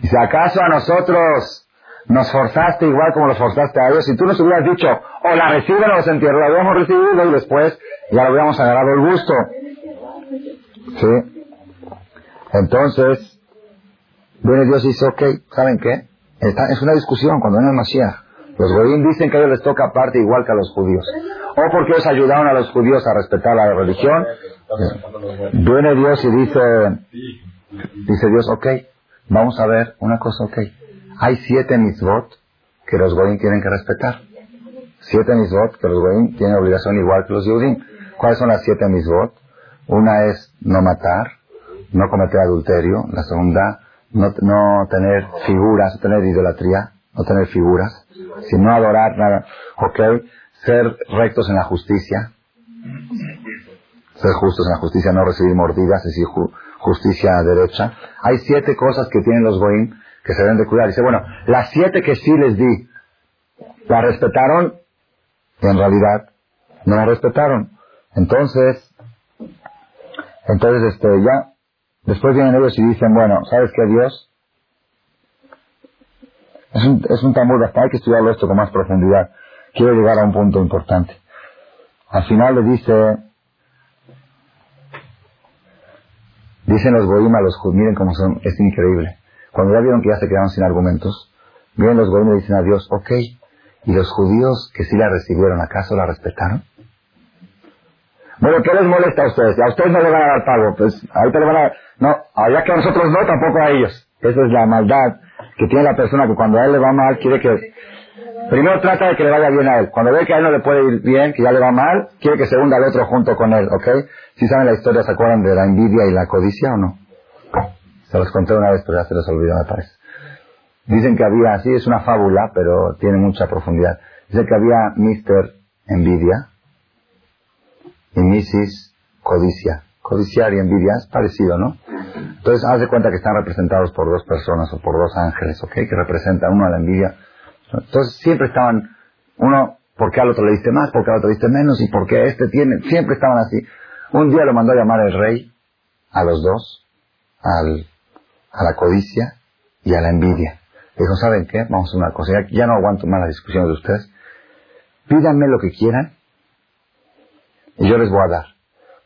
Dice, ¿acaso a nosotros nos forzaste igual como los forzaste a ellos? Si tú nos hubieras dicho, o la reciben o los entierro, la habíamos recibido y después ya le hubiéramos agarrado el gusto. ¿Sí? Entonces, viene Dios y dice, ok, ¿saben qué? Es una discusión cuando viene el Mashiach. Los goyim dicen que a ellos les toca parte igual que a los judíos. O porque ellos ayudaron a los judíos a respetar la religión. Viene Dios y dice, dice Dios, ok, vamos a ver una cosa, ok. Hay siete mitzvot que los goyim tienen que respetar. Siete mitzvot que los goyim tienen obligación igual que los yudim. ¿Cuáles son las siete mitzvot? Una es no matar, no cometer adulterio. La segunda, no, no tener figuras, tener idolatría, no tener figuras, sino adorar nada. Ok, ser rectos en la justicia, ser justos en la justicia, no recibir mordidas, es decir, ju- justicia derecha. Hay siete cosas que tienen los goim que se deben de cuidar. Dice, bueno, las siete que sí les di, las respetaron y en realidad no las respetaron. Entonces, entonces este ya, después vienen ellos y dicen, bueno, ¿sabes qué Dios? Es un, es un tambor, hasta hay que estudiarlo esto con más profundidad. Quiero llegar a un punto importante. Al final le dice, dicen los goim a los judíos, miren cómo son, es increíble. Cuando ya vieron que ya se quedaron sin argumentos, vienen los goim y dicen a Dios, ok, ¿y los judíos que sí la recibieron, acaso la respetaron? Bueno, ¿qué les molesta a ustedes? A ustedes no le van a dar pago, pues ahorita le van a dar, no, allá que a nosotros no, tampoco a ellos. Esa es la maldad que tiene la persona que cuando a él le va mal quiere que, Primero trata de que le vaya bien a él. Cuando ve que a él no le puede ir bien, que ya le va mal, quiere que se hunda al otro junto con él, ¿ok? Si saben la historia, ¿se acuerdan de la envidia y la codicia o no? Se los conté una vez, pero ya se los olvidó, me parece. Dicen que había, así es una fábula, pero tiene mucha profundidad. Dicen que había Mr. Envidia y Mrs. Codicia. Codiciar y envidia es parecido, ¿no? Entonces, haz de cuenta que están representados por dos personas o por dos ángeles, ¿ok? Que representan uno a la envidia. Entonces, siempre estaban, uno, ¿por qué al otro le diste más? ¿Por qué al otro le diste menos? ¿Y por qué este tiene? Siempre estaban así. Un día lo mandó a llamar el rey a los dos, al, a la codicia y a la envidia. Dijo, ¿saben qué? Vamos a una cosa. Ya, ya no aguanto más las discusiones de ustedes. Pídanme lo que quieran y yo les voy a dar.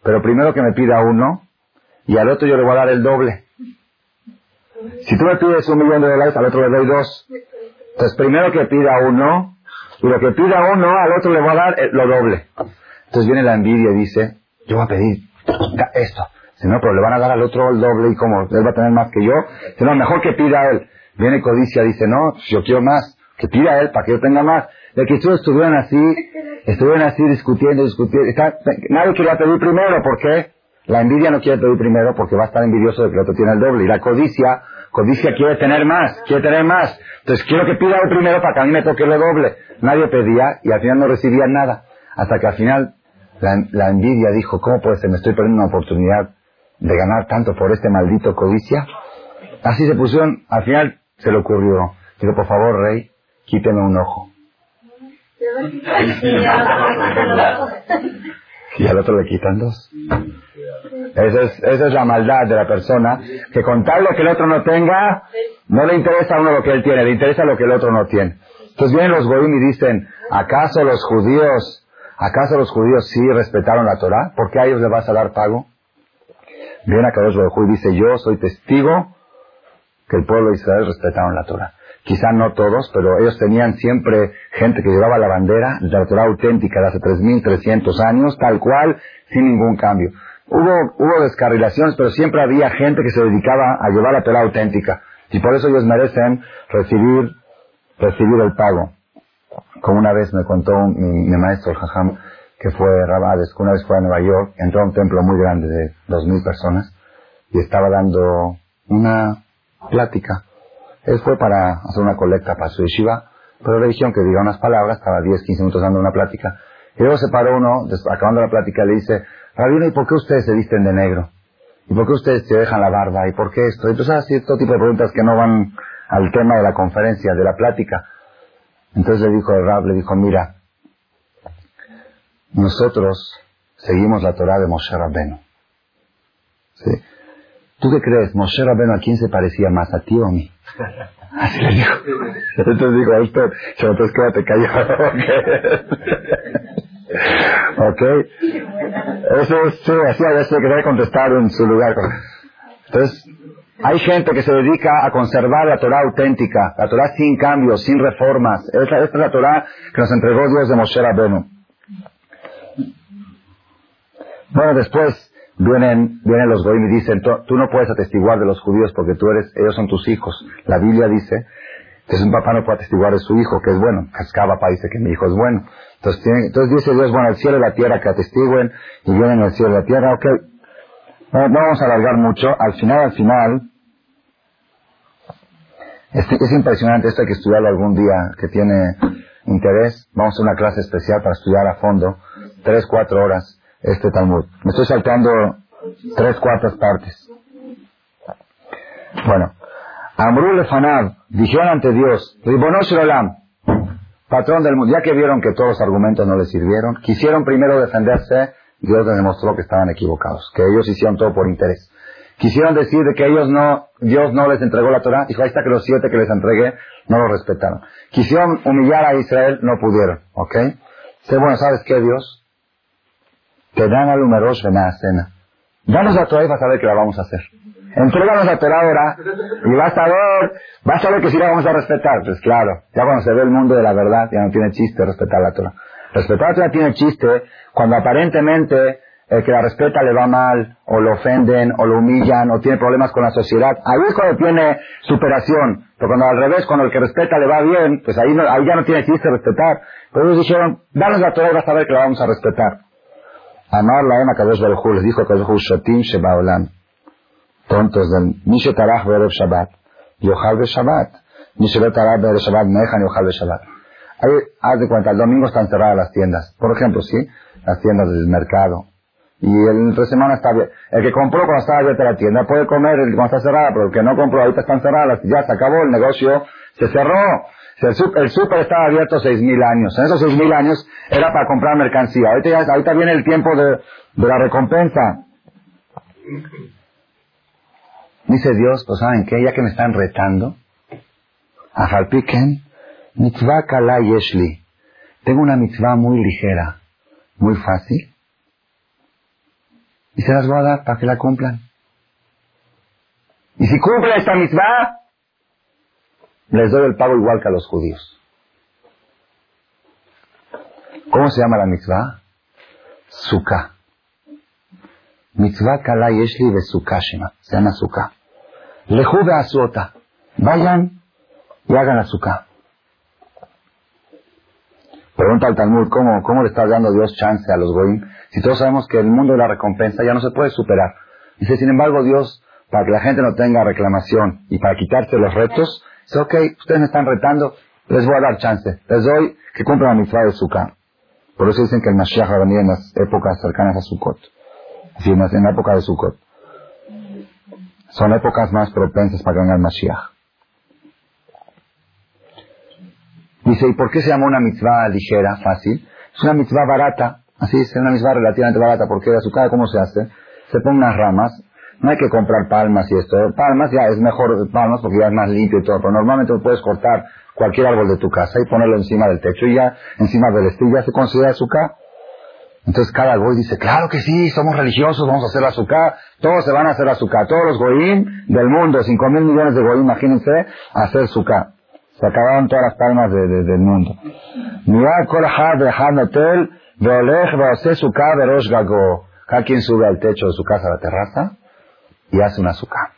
Pero primero que me pida uno y al otro yo le voy a dar el doble. Si tú me pides un millón de dólares, al otro le doy dos. Entonces primero que pida uno y lo que pida uno, al otro le voy a dar eh, lo doble. Entonces viene la envidia y dice, yo voy a pedir esto. Si no, pero le van a dar al otro el doble y como él va a tener más que yo. Si no, mejor que pida él. Viene codicia, dice, no, yo quiero más, que pida él para que yo tenga más. De que todos estuvieron así, estuvieron así discutiendo, discutiendo. Está, nadie quería pedir primero, ¿por qué? La envidia no quiere pedir primero porque va a estar envidioso de que el otro tiene el doble. Y la codicia, codicia quiere tener más, quiere tener más. Entonces quiero que pida él primero para que a mí me toque el doble. Nadie pedía y al final no recibían nada. Hasta que al final la, la envidia dijo, ¿cómo puede ser? Me estoy perdiendo una oportunidad de ganar tanto por este maldito codicia. Así se pusieron, al final se le ocurrió. Digo, por favor, rey, quíteme un ojo. [laughs] Y al otro le quitan dos. Esa es, esa es la maldad de la persona, que con tal lo que el otro no tenga, no le interesa a uno lo que él tiene, le interesa lo que el otro no tiene. Entonces vienen los goyim y dicen, ¿acaso los judíos, acaso los judíos sí respetaron la Torah? ¿Por qué a ellos le vas a dar pago? Viene a Kadosh Baruj y dice, yo soy testigo que el pueblo de Israel respetaron la Torah. Quizá no todos, pero ellos tenían siempre gente que llevaba la bandera de la Torah auténtica de hace 3.300 años, tal cual, sin ningún cambio. Hubo, hubo descarrilaciones, pero siempre había gente que se dedicaba a llevar la Torah auténtica. Y por eso ellos merecen recibir, recibir el pago. Como una vez me contó mi, mi maestro, el Jajam, que fue Rabades, que una vez fue a Nueva York, entró a un templo muy grande de 2.000 personas y estaba dando una plática. Él fue para hacer una colecta para su yeshiva, pero le dijeron que diga unas palabras, estaba 10, 15 minutos dando una plática. Y luego se paró uno, acabando la plática, le dice, Rabino, ¿y por qué ustedes se visten de negro? ¿Y por qué ustedes se dejan la barba? ¿Y por qué esto? Entonces, así, todo tipo de preguntas que no van al tema de la conferencia, de la plática. Entonces le dijo el Rab, le dijo, mira, nosotros seguimos la Torah de Moshe Rabbenu. ¿Sí? ¿Tú qué crees? Moshe Rabbenu a quién se parecía más, a ti o a mí? Así le dijo. Entonces dijo a usted, entonces quédate callado. [laughs] ¿Ok? Eso es, sí, así a veces hay que debe contestar en su lugar. Entonces, hay gente que se dedica a conservar la Torah auténtica, la Torah sin cambios, sin reformas. Esta, esta es la Torah que nos entregó Dios de Moshe Rabbenu. Bueno, después vienen, vienen los goyim y dicen, tú no puedes atestiguar de los judíos porque tú eres, ellos son tus hijos. La Biblia dice, que un papá no puede atestiguar de su hijo, que es bueno. Cascaba papá dice que mi hijo es bueno. Entonces, entonces dice Dios, bueno, el cielo y la tierra que atestiguen, y vienen el cielo y la tierra, ok. No, vamos a alargar mucho. Al final, al final, es, es impresionante, esto hay que estudiarlo algún día, que tiene interés. Vamos a una clase especial para estudiar a fondo, tres, cuatro horas, este Talmud. Me estoy saltando tres cuartas partes. Bueno, Amrul Lefanab, dijeron ante Dios, Ribonosh Olam, patrón del mundo, ya que vieron que todos los argumentos no les sirvieron, quisieron primero defenderse, Dios les demostró que estaban equivocados, que ellos hicieron todo por interés. Quisieron decir de que ellos no, Dios no les entregó la Torah, dijo, ahí está que los siete que les entregué no lo respetaron. Quisieron humillar a Israel, no pudieron, ¿ok? Sé, bueno, ¿sabes qué, Dios? Te dan en la cena. Danos la Torah y vas a ver que la vamos a hacer. Entréganos la Torah ahora y vas a ver, vas a ver que sí la vamos a respetar. Pues claro, ya cuando se ve el mundo de la verdad, ya no tiene chiste respetar la Torah. Respetar la Torah tiene chiste cuando aparentemente el que la respeta le va mal, o lo ofenden, o lo humillan, o tiene problemas con la sociedad. Ahí es cuando tiene superación. Pero cuando al revés, cuando el que respeta le va bien, pues ahí, no, ahí ya no tiene chiste respetar. Pero ellos dijeron, danos la Torah y vas a ver que la vamos a respetar. Amar la Ema Kadosh Baruj les dijo Kadosh Baruj Shotim Shebaolam. Tontos del Mishe Tarach Berev Shabbat, Yochal Be Shabbat. Mishe Tarach Berev Shabbat, Mejan Yochal Be Shabbat. Ahí, haz de cuenta, el domingo están cerradas las tiendas. Por ejemplo, sí, las tiendas del mercado. Y el entre semana está bien. El que compró cuando estaba abierta la tienda puede comer cuando está cerrada, pero el que no compró ahorita están cerradas, ya se acabó el negocio, se cerró. El súper, estaba abierto seis mil años. En esos seis mil años era para comprar mercancía. Ahorita, ya, ahorita viene el tiempo de, de la recompensa. Dice Dios, pues ¿saben qué? Ya que me están retando, a mitzvah kala yeshli. Tengo una mitzvah muy ligera, muy fácil, y se las voy a dar para que la cumplan. Y si cumple esta mitzvah, les doy el pago igual que a los judíos. ¿Cómo se llama la mitzvah? Sukkah. Mitzvah kala yeshli ve shema. Se llama Sukkah. Lejú a suota. Vayan y hagan la Sukkah. Pregunta al Talmud, ¿cómo, ¿cómo le está dando Dios chance a los goyim? Si todos sabemos que el mundo de la recompensa ya no se puede superar. Dice, sin embargo, Dios, para que la gente no tenga reclamación y para quitarse los retos, dice, ok, ustedes me están retando, les voy a dar chance. Les doy que cumplan la mitzvah de Sukkah. Por eso dicen que el Mashiach va en las épocas cercanas a Sukkot. Así, en la época de Sukkot. Son épocas más propensas para que venga el Mashiach. Dice, ¿y por qué se llama una mitzvah ligera, fácil? Es una mitzvah barata, así es, una mitzvah relativamente barata, porque de azúcar, ¿cómo se hace? Se ponen unas ramas, no hay que comprar palmas y esto. Palmas ya es mejor palmas porque ya es más limpio y todo, pero normalmente puedes cortar cualquier árbol de tu casa y ponerlo encima del techo y ya encima del estilo ya se considera azúcar. Entonces cada goy dice, claro que sí, somos religiosos, vamos a hacer azúcar, todos se van a hacer azúcar, todos los goyim del mundo, cinco mil millones de goyim, imagínense, hacer azúcar. Se acabaron todas las palmas de, de, del mundo. Cada quien sube al techo de su casa a la terraza y hace una azúcar.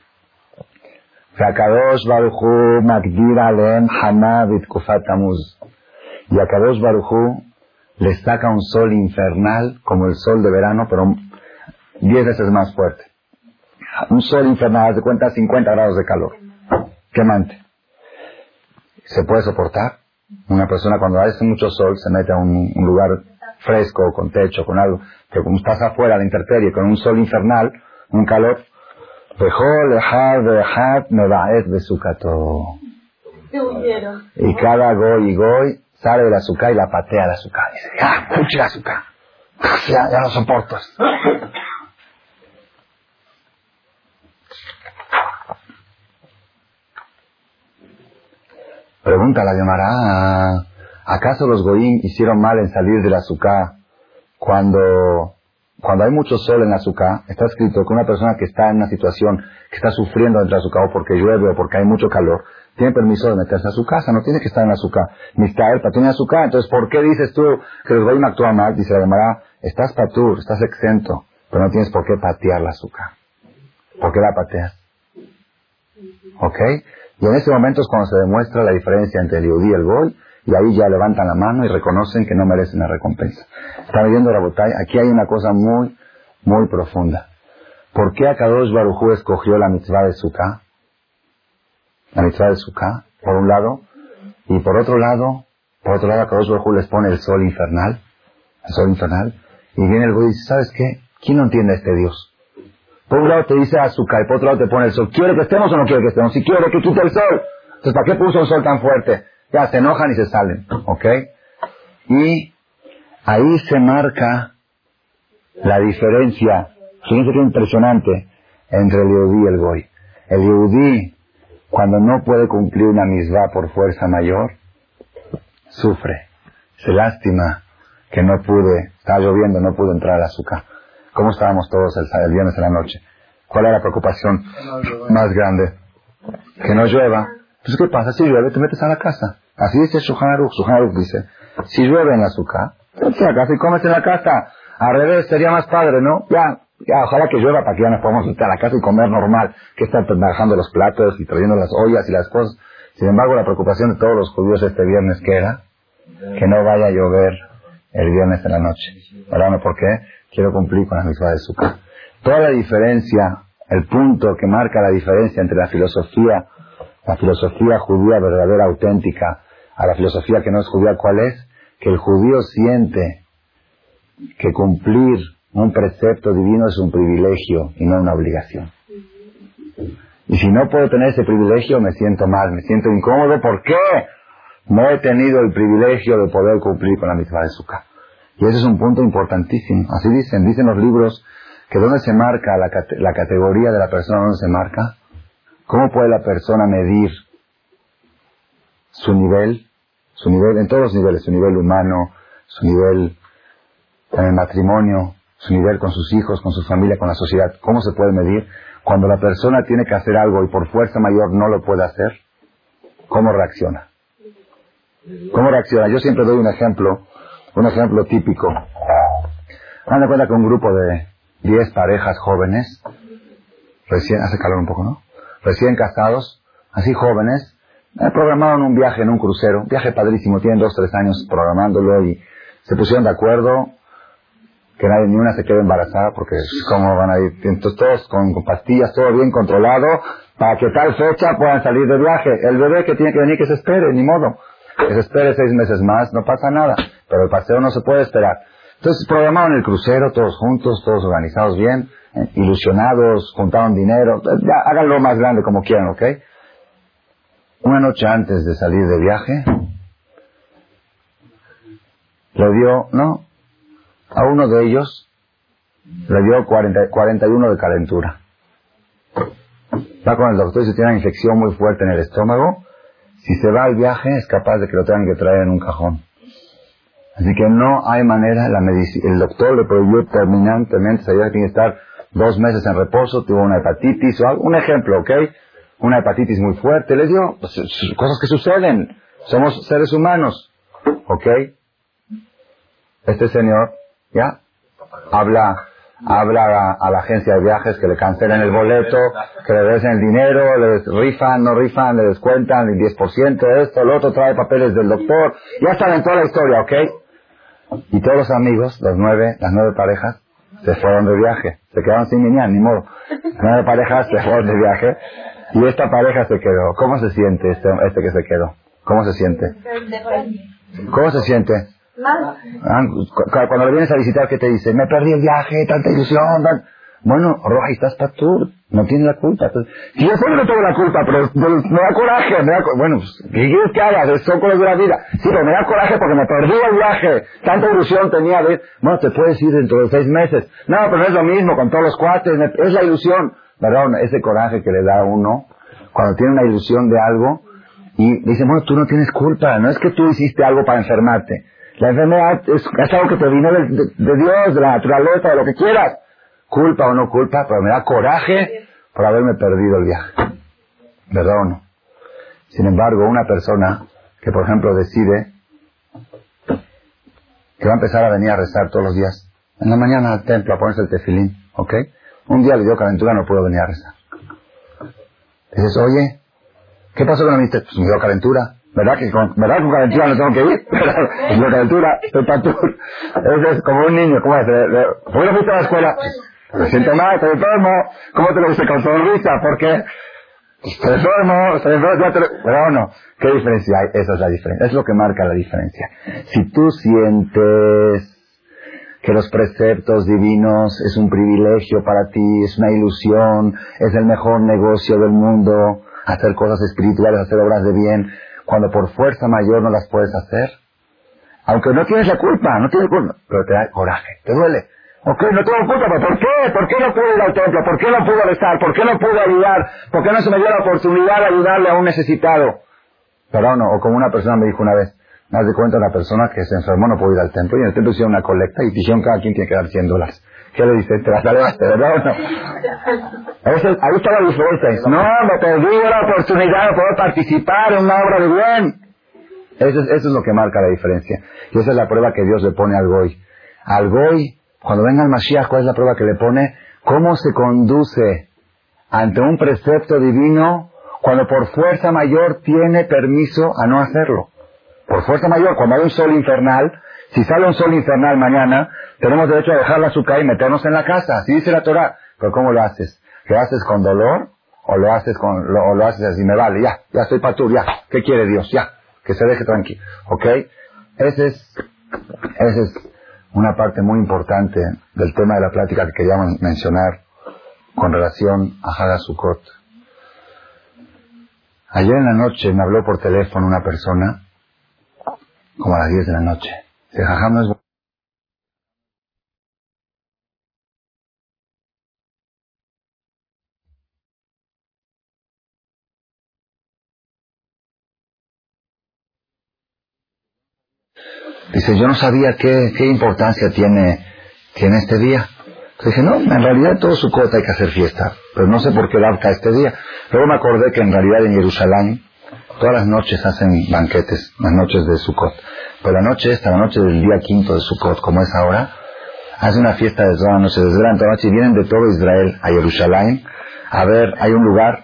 והקדוש ברוך הוא מגדיר עליהם חמה בתקופת תמוז. Y a Kadosh Baruchu le saca un sol infernal, como el sol de verano, pero diez veces más fuerte. Un sol infernal, haz de cuenta 50 grados de calor. Quemante se puede soportar. Una persona cuando hace mucho sol se mete a un, lugar fresco, con techo, con algo, que como estás afuera, a la intemperie, con un sol infernal, un calor, y cada goy y goy sale del azúcar y la patea al azúcar. Y dice, ya, mucho azúcar. Ya, ya no soporto. Pregunta la llamará, ¿acaso los goyim hicieron mal en salir del azúcar cuando, cuando hay mucho sol en el azúcar? Está escrito que una persona que está en una situación, que está sufriendo dentro del azúcar o porque llueve o porque hay mucho calor, tiene permiso de meterse a su casa, no tiene que estar en el azúcar. Mistael, tiene azúcar. Entonces, ¿por qué dices tú que los goyim actúan mal? Dice la llamará, estás patur, estás exento, pero no tienes por qué patear el azúcar. ¿Por qué la pateas? ¿Ok? Y en ese momento es cuando se demuestra la diferencia entre el Yehudi y el Gol, y ahí ya levantan la mano y reconocen que no merecen la recompensa. Están viendo la botella, aquí hay una cosa muy, muy profunda. ¿Por qué Akadosh Barujú escogió la mitzvah de Sukkah? La mitzvah de Sukkah, por un lado, y por otro lado, por otro lado Akadosh Barujú les pone el sol infernal, el sol infernal, y viene el Gol y dice, ¿sabes qué? ¿Quién no entiende a este Dios? Por un lado te dice azúcar y por otro lado te pone el sol. ¿Quiere que estemos o no quiere que estemos? Si quiere que quite el sol. Entonces, ¿para qué puso un sol tan fuerte? Ya, se enojan y se salen. ¿Ok? Y ahí se marca la diferencia, fíjense qué impresionante, entre el Yehudí y el Goy. El Yehudí, cuando no puede cumplir una misma por fuerza mayor, sufre, se lástima que no pude, estaba lloviendo, no pude entrar al azúcar. ¿Cómo estábamos todos el, viernes en la noche? ¿Cuál era la preocupación más grande? Que no llueva. Entonces, ¿qué pasa? Si llueve, te metes a la casa. Así dice Shuhan Aruch. dice, si llueve en la azúcar, te metes a la casa y comes en la casa. Al revés, sería más padre, ¿no? Ya, ya, ojalá que llueva para que ya nos podamos ir a la casa y comer normal. Que estar bajando los platos y trayendo las ollas y las cosas. Sin embargo, la preocupación de todos los judíos este viernes, que era? Que no vaya a llover el viernes en la noche. ¿Verdad? ¿Por qué? Quiero cumplir con la misma de azúcar. Toda la diferencia, el punto que marca la diferencia entre la filosofía, la filosofía judía verdadera, auténtica, a la filosofía que no es judía, ¿cuál es? Que el judío siente que cumplir un precepto divino es un privilegio y no una obligación. Y si no puedo tener ese privilegio, me siento mal, me siento incómodo. ¿Por qué? No he tenido el privilegio de poder cumplir con la misma de Sukkah. Y ese es un punto importantísimo. Así dicen, dicen los libros que dónde se marca la, la categoría de la persona, dónde se marca. ¿Cómo puede la persona medir su nivel? Su nivel, en todos los niveles, su nivel humano, su nivel en el matrimonio, su nivel con sus hijos, con su familia, con la sociedad. ¿Cómo se puede medir? Cuando la persona tiene que hacer algo y por fuerza mayor no lo puede hacer, ¿cómo reacciona? ¿Cómo reacciona? Yo siempre doy un ejemplo, un ejemplo típico. Hagan cuenta que un grupo de 10 parejas jóvenes, recién, hace calor un poco, ¿no? Recién casados, así jóvenes, eh, programaron un viaje en un crucero, un viaje padrísimo, tienen dos, tres años programándolo y se pusieron de acuerdo que nadie, ni una se quede embarazada porque cómo van a ir, entonces todos con, pastillas, todo bien controlado, para que tal fecha puedan salir de viaje. El bebé que tiene que venir que se espere, ni modo. Que se espere seis meses más, no pasa nada, pero el paseo no se puede esperar. Entonces programaron el crucero, todos juntos, todos organizados bien, ilusionados, juntaron dinero, ya, háganlo más grande como quieran, ¿ok? Una noche antes de salir de viaje, le dio, no, a uno de ellos le dio 40, 41 de calentura. Va con el doctor y se tiene una infección muy fuerte en el estómago. Si se va al viaje es capaz de que lo tengan que traer en un cajón. Así que no hay manera, la el doctor le prohibió terminantemente, sabía que tiene que estar dos meses en reposo, tuvo una hepatitis o. Un ejemplo, ¿ok? Una hepatitis muy fuerte, le dio pues, cosas que suceden. Somos seres humanos, ¿ok? Este señor ¿Ya? Habla, habla a, la agencia de viajes que le cancelen el boleto, que le den el dinero, le rifan, no rifan, le descuentan el 10%, esto, el otro trae papeles del doctor. Ya saben toda la historia, ¿ok? Y todos los amigos, los nueve, las nueve parejas, se fueron de viaje. Se quedaron sin niña, ni modo. Nueve parejas se fueron de viaje. Y esta pareja se quedó. ¿Cómo se siente este, este que se quedó? ¿Cómo se siente? ¿Cómo se siente? Ah, cuando le vienes a visitar, ¿qué te dice? Me perdí el viaje, tanta ilusión. Bueno, Roja, estás tú, no tienes la culpa. Si yo solo no tengo la culpa, pero, me da coraje, me da, bueno, pues, ¿qué quieres que haga? Son cosas de la vida. Sí, pero me da coraje porque me perdí el viaje. Tanta ilusión tenía de, bueno, te puedes ir dentro de seis meses. No, pero no es lo mismo con todos los cuates, es la ilusión. ¿Verdad? Ese coraje que le da uno cuando tiene una ilusión de algo y dice, bueno, tú no tienes culpa, no es que tú hiciste algo para enfermarte. La enfermedad es, algo que te vino de, Dios, de la naturaleza, de lo que quieras. Culpa o no culpa, pero me da coraje por haberme perdido el viaje. ¿Verdad o no? Sin embargo, una persona que, por ejemplo, decide que va a empezar a venir a rezar todos los días, en la mañana al templo a ponerse el tefilín, ¿ok? Un día le dio calentura, no puedo venir a rezar. Dices, oye, ¿qué pasó con la Pues me dio calentura. ¿Verdad que con, ¿verdad con calentura no tengo que ir? con calentura, el patur. Es como un niño, ¿cómo es? ¿Por qué no fuiste a la escuela? Me siento mal, estoy enfermo. ¿Cómo te lo dice con sonrisa? ¿Por qué? Estoy enfermo, estoy enfermo, te lo... Pero no, ¿qué diferencia hay? Esa es la diferencia. Es lo que marca la diferencia. Si tú sientes que los preceptos divinos es un privilegio para ti, es una ilusión, es el mejor negocio del mundo, hacer cosas espirituales, hacer obras de bien, cuando por fuerza mayor no las puedes hacer. Aunque no tienes la culpa, no tienes culpa, pero te da coraje, te duele. Ok, no tengo culpa, pero ¿por qué? ¿Por qué no pude ir al templo? ¿Por qué no pude rezar? ¿Por qué no pude ayudar? ¿Por qué no se me dio la oportunidad de ayudarle a un necesitado? Pero no, o como una persona me dijo una vez, me de cuenta una persona que se enfermó, no pudo ir al templo, y en el templo hicieron una colecta y dijeron cada quien tiene que dar 100 dólares. ¿Qué le dice? Te la salvaste, ¿verdad o no? [laughs] ahí está la diferencia. No, me perdí la oportunidad de poder participar en una obra de bien. Eso es, eso es lo que marca la diferencia. Y esa es la prueba que Dios le pone al Goy. Al Goy, Cuando venga el Mashiach, ¿cuál es la prueba que le pone? ¿Cómo se conduce ante un precepto divino cuando por fuerza mayor tiene permiso a no hacerlo? Por fuerza mayor, cuando hay un sol infernal, si sale un sol infernal mañana, tenemos derecho a dejar la azúcar y meternos en la casa. Así dice la Torah. Pero ¿cómo lo haces? ¿Lo haces con dolor o lo haces con, lo, o lo haces así? Me vale, ya, ya estoy patur, ya. ¿Qué quiere Dios? Ya. Que se deje tranquilo. ¿Ok? Ese es, ese es una parte muy importante del tema de la plática que queríamos mencionar con relación a Haga Sukkot. Ayer en la noche me habló por teléfono una persona, como a las 10 de la noche. Dice, yo no sabía qué, qué importancia tiene, tiene este día. Entonces dije, no, en realidad todo su hay que hacer fiesta, pero no sé por qué adapta este día. Luego me acordé que en realidad en Jerusalén todas las noches hacen banquetes, las noches de Sukkot. Pero la noche esta, la noche del día quinto de Sukkot, como es ahora, hace una fiesta de toda la noche, desde la noche, y vienen de todo Israel a Jerusalén a ver, hay un lugar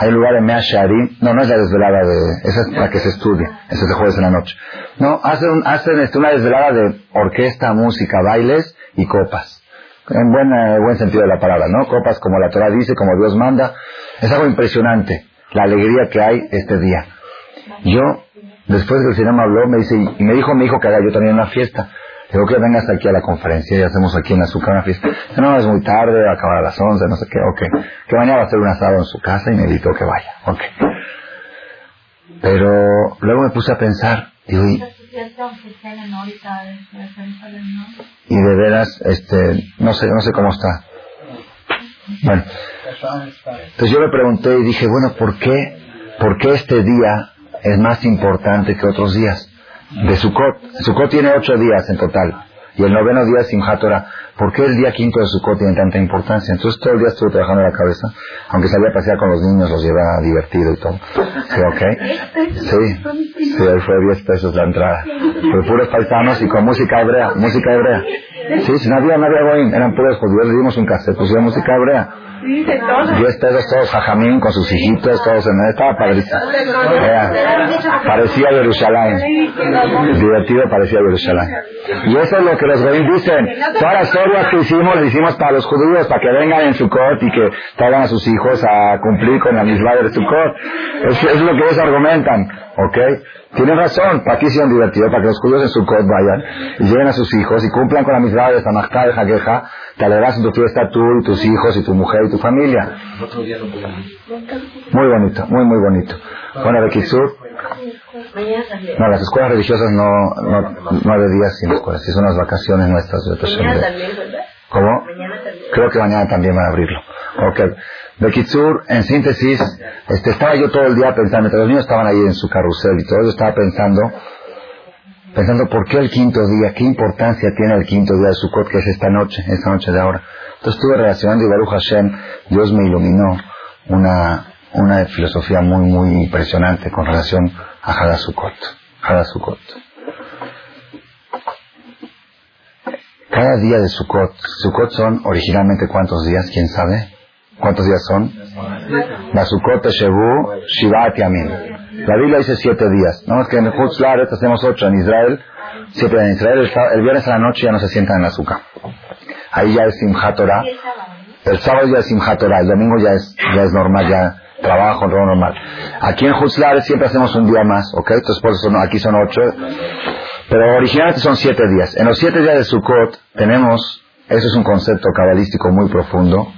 hay un lugar en Mea Sharim. No, no es la desvelada de... Esa es la que se estudia. Esa es de jueves en la noche. No, hacen, hacen este, una desvelada de orquesta, música, bailes y copas. En buen, sentido de la palabra, ¿no? Copas como la Torah dice, como Dios manda. Es algo impresionante la alegría que hay este día. Yo, después que el Señor habló, me dice, y me dijo mi hijo que haga yo también una fiesta. Digo que vengas aquí a la conferencia y hacemos aquí en Azúcar una fiesta. No, es muy tarde, va a acabar a las 11, no sé qué, ok. Que mañana va a hacer un asado en su casa y me invitó que vaya, ok. Pero luego me puse a pensar, digo, y, y de veras, este, no sé, no sé cómo está. Bueno, entonces yo le pregunté y dije, bueno, ¿por qué, por qué este día es más importante que otros días? De Sukkot. Sukkot tiene ocho días en total. Y el noveno día es Simchat. ¿Por qué el día quinto de Sukkot tiene tanta importancia? Entonces todo el día estuve trabajando en la cabeza. Aunque salía a pasear con los niños, los llevaba divertido y todo. Sí, ok. Sí, sí, ahí fue 10 pesos la entrada. Pero puros paisanos y con música hebrea. Música hebrea. Sí, si no había, no había boín. Eran puros judíos. Le dimos un cassette, pusieron música hebrea. Yo ustedes todos jajamín con sus hijitos, todos en estaba padrísimo. parecía Jerusalén. Divertido parecía Jerusalén. Y eso es lo que los goyim dicen. Todas las historias que hicimos, las hicimos para los judíos, para que vengan en Sukkot y que traigan a sus hijos a cumplir con la misma de Sukkot. Es, es lo que ellos argumentan. ¿Ok? Tienen razón, para que sean divertido, para que los judíos en Sukkot vayan y lleven a sus hijos y cumplan con la misma de Samachta de Jaqueja, te alegrarás en tu fiesta tú y tus hijos y tu mujer y tu familia. Muy bonito, muy muy bonito. Bueno, de Kitsur, no, las escuelas religiosas no, no, nueve días sin escuelas, si son las vacaciones nuestras. De ¿Cómo? Creo que mañana también van a abrirlo. Ok. De Kitsur, en síntesis, este, estaba yo todo el día pensando, mientras los niños estaban ahí en su carrusel y todo, yo estaba pensando, pensando por qué el quinto día, qué importancia tiene el quinto día de Sukkot, que es esta noche, esta noche de ahora. Entonces estuve relacionando y Baruch Hashem, Dios me iluminó una, una filosofía muy, muy impresionante con relación a Hadasukot. Hadasukot. Cada día de Sukkot, Sukkot son originalmente cuántos días, quién sabe, ¿Cuántos días son? Basukot, Shivat Yamin. La Biblia dice siete días. No es que en Hutzlaret hacemos ocho. En Israel, siete en Israel. El, viernes a la noche ya no se sientan en la azúcar. Ahí ya es Simchat. El sábado ya es Simchat. El domingo ya es, ya es normal, ya trabajo, normal. Aquí en Hutzlaret siempre hacemos un día más, ¿ok? Entonces por aquí son ocho. Pero originalmente son siete días. En los siete días de Sukkot tenemos, eso es un concepto cabalístico muy profundo,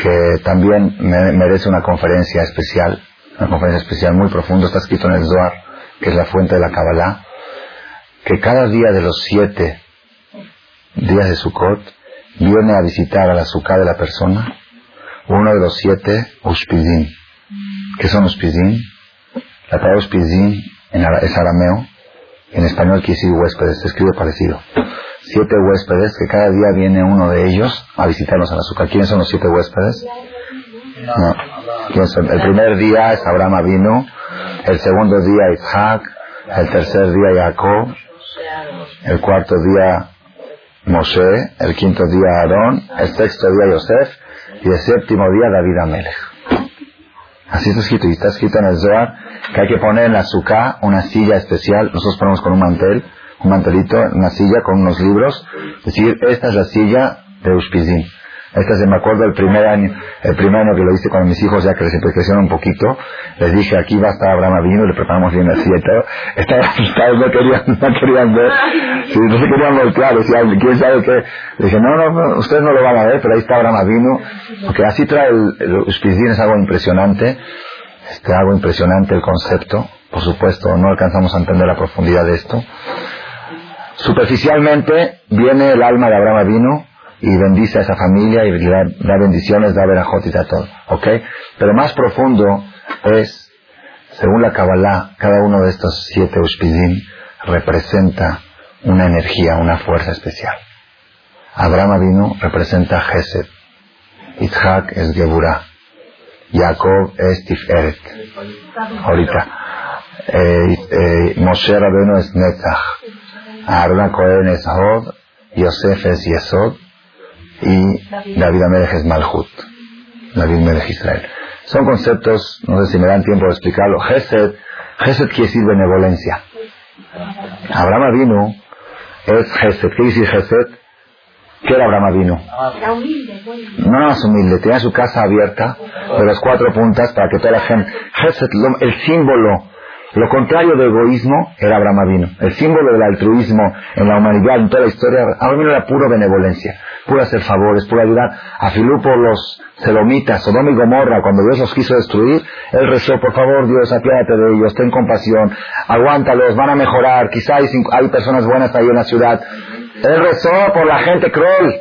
que también merece una conferencia especial, una conferencia especial muy profunda, está escrito en el Zohar, que es la fuente de la Kabbalah, que cada día de los siete días de Sukkot viene a visitar a la Sukkah de la persona uno de los siete Ushpizim. ¿Qué son Ushpizim? La palabra Ushpizim es arameo, en español quiere decir huéspedes, se escribe parecido siete huéspedes, que cada día viene uno de ellos a visitarnos a azúcar. ¿Quiénes son los siete huéspedes? No. El primer día es Abraham vino, el segundo día Isaac, el tercer día Jacob, el cuarto día Moshe, el quinto día Aarón, el sexto día Yosef y el séptimo día David Amelech. Así está escrito, y está escrito en el Zohar que hay que poner en la azúcar una silla especial, nosotros ponemos con un mantel, un mantelito, una silla con unos libros, decir, esta es la silla de Ushpizim. Esta se me acuerdo el primer año, el primer año que lo hice con mis hijos, ya que les crecieron un poquito, les dije, aquí va a estar Abraham Avino, le preparamos bien la silla y todo. [laughs] Estaban, no querían, no querían ver, sí, no se querían voltear, decían, quién sabe qué. Le dije, no, no, ustedes no lo van a ver, pero ahí está Abraham Avino, porque así trae el, el es algo impresionante, este, algo impresionante el concepto, por supuesto, no alcanzamos a entender la profundidad de esto. Superficialmente viene el alma de Abraham Avino, y bendice a esa familia y da, bendiciones, da verajot y da todo. ¿Ok? Pero más profundo es, según la Kabbalah, cada uno de estos siete Ushpidim representa una energía, una fuerza especial. Abraham vino representa Gesed. Yitzhak es Geburah. Jacob es Tiferet. Ahorita. Eh, eh, Moshe Rabbeinu es Netzach. Aaron Cohen es Hod. Yosef es Yesod y David Amelech es Malhut, David Amelech Israel. Son conceptos, no sé si me dan tiempo de explicarlo. Gesed, Gesed quiere decir benevolencia. Abraham vino es Gesed. ¿Qué decir Gesed? ¿Qué era Abraham humilde, bueno. No más humilde, tenía su casa abierta de las cuatro puntas para que toda la gente... Gesed, el símbolo, lo contrario de egoísmo era Abraham Avino. El símbolo del altruismo en la humanidad, en toda la historia, Abraham Avino era puro benevolencia, puro hacer favores, puro ayudar. A Filú por los Sedomitas, Sodoma y Gomorra, cuando Dios los quiso destruir, él rezó, por favor Dios, apiádate de ellos, ten compasión, aguántalos, van a mejorar, quizá hay, hay personas buenas ahí en la ciudad. Él rezó por la gente cruel.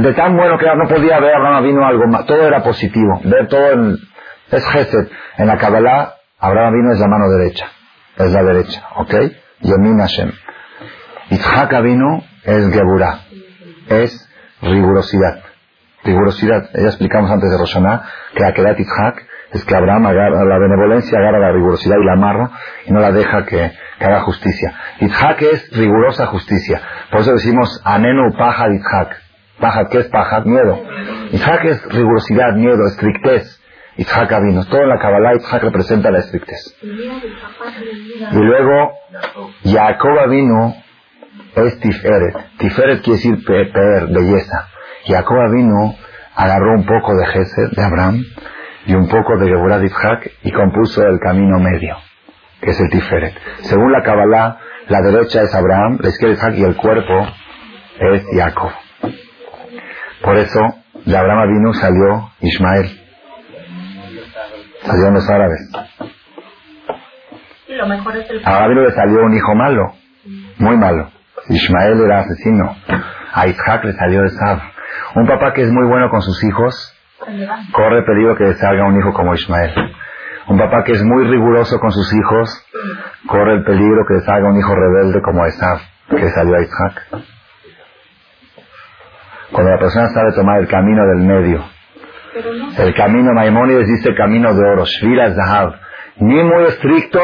De tan bueno que no podía ver Abraham vino algo más. Todo era positivo. Ver todo en, es Gesed. En la Kabbalah, Abraham vino es la mano derecha. Es la derecha. ¿Ok? Yemin Hashem. Yitzhak vino es Geburah. Es rigurosidad. Rigurosidad. Ya explicamos antes de Roshaná que Akedat Yitzhak es que Abraham agarra la benevolencia, agarra la rigurosidad y la amarra y no la deja que, que haga justicia. Yitzhak es rigurosa justicia. Por eso decimos Anenu Paja Yitzhak. Paja, ¿qué es paja? Miedo. Yitzhak es rigurosidad, miedo, estrictez. Yitzhak vino. Todo en la Kabbalah Yitzhak representa la estrictez. Y luego, Jacob vino es Tiferet. Tiferet quiere decir pe- peer, belleza. Jacob vino, agarró un poco de Gesed, de Abraham, y un poco de Geburah de Yitzhak, y compuso el camino medio, que es el Tiferet. Según la Kabbalah, la derecha es Abraham, la izquierda es Isaac, y el cuerpo es Jacob. Por eso, de Abraham vino salió Ismael. Salieron los árabes. Y lo mejor es el A le salió un hijo malo, muy malo. Ismael era asesino. A Isaac le salió Esab. Un papá que es muy bueno con sus hijos, corre peligro que salga un hijo como Ismael. Un papá que es muy riguroso con sus hijos, corre el peligro que salga un hijo rebelde como Esab, que salió a Isaac. Cuando la persona sabe tomar el camino del medio, el camino Maimónides dice camino de oro, Shvira Zahab, ni muy estricto,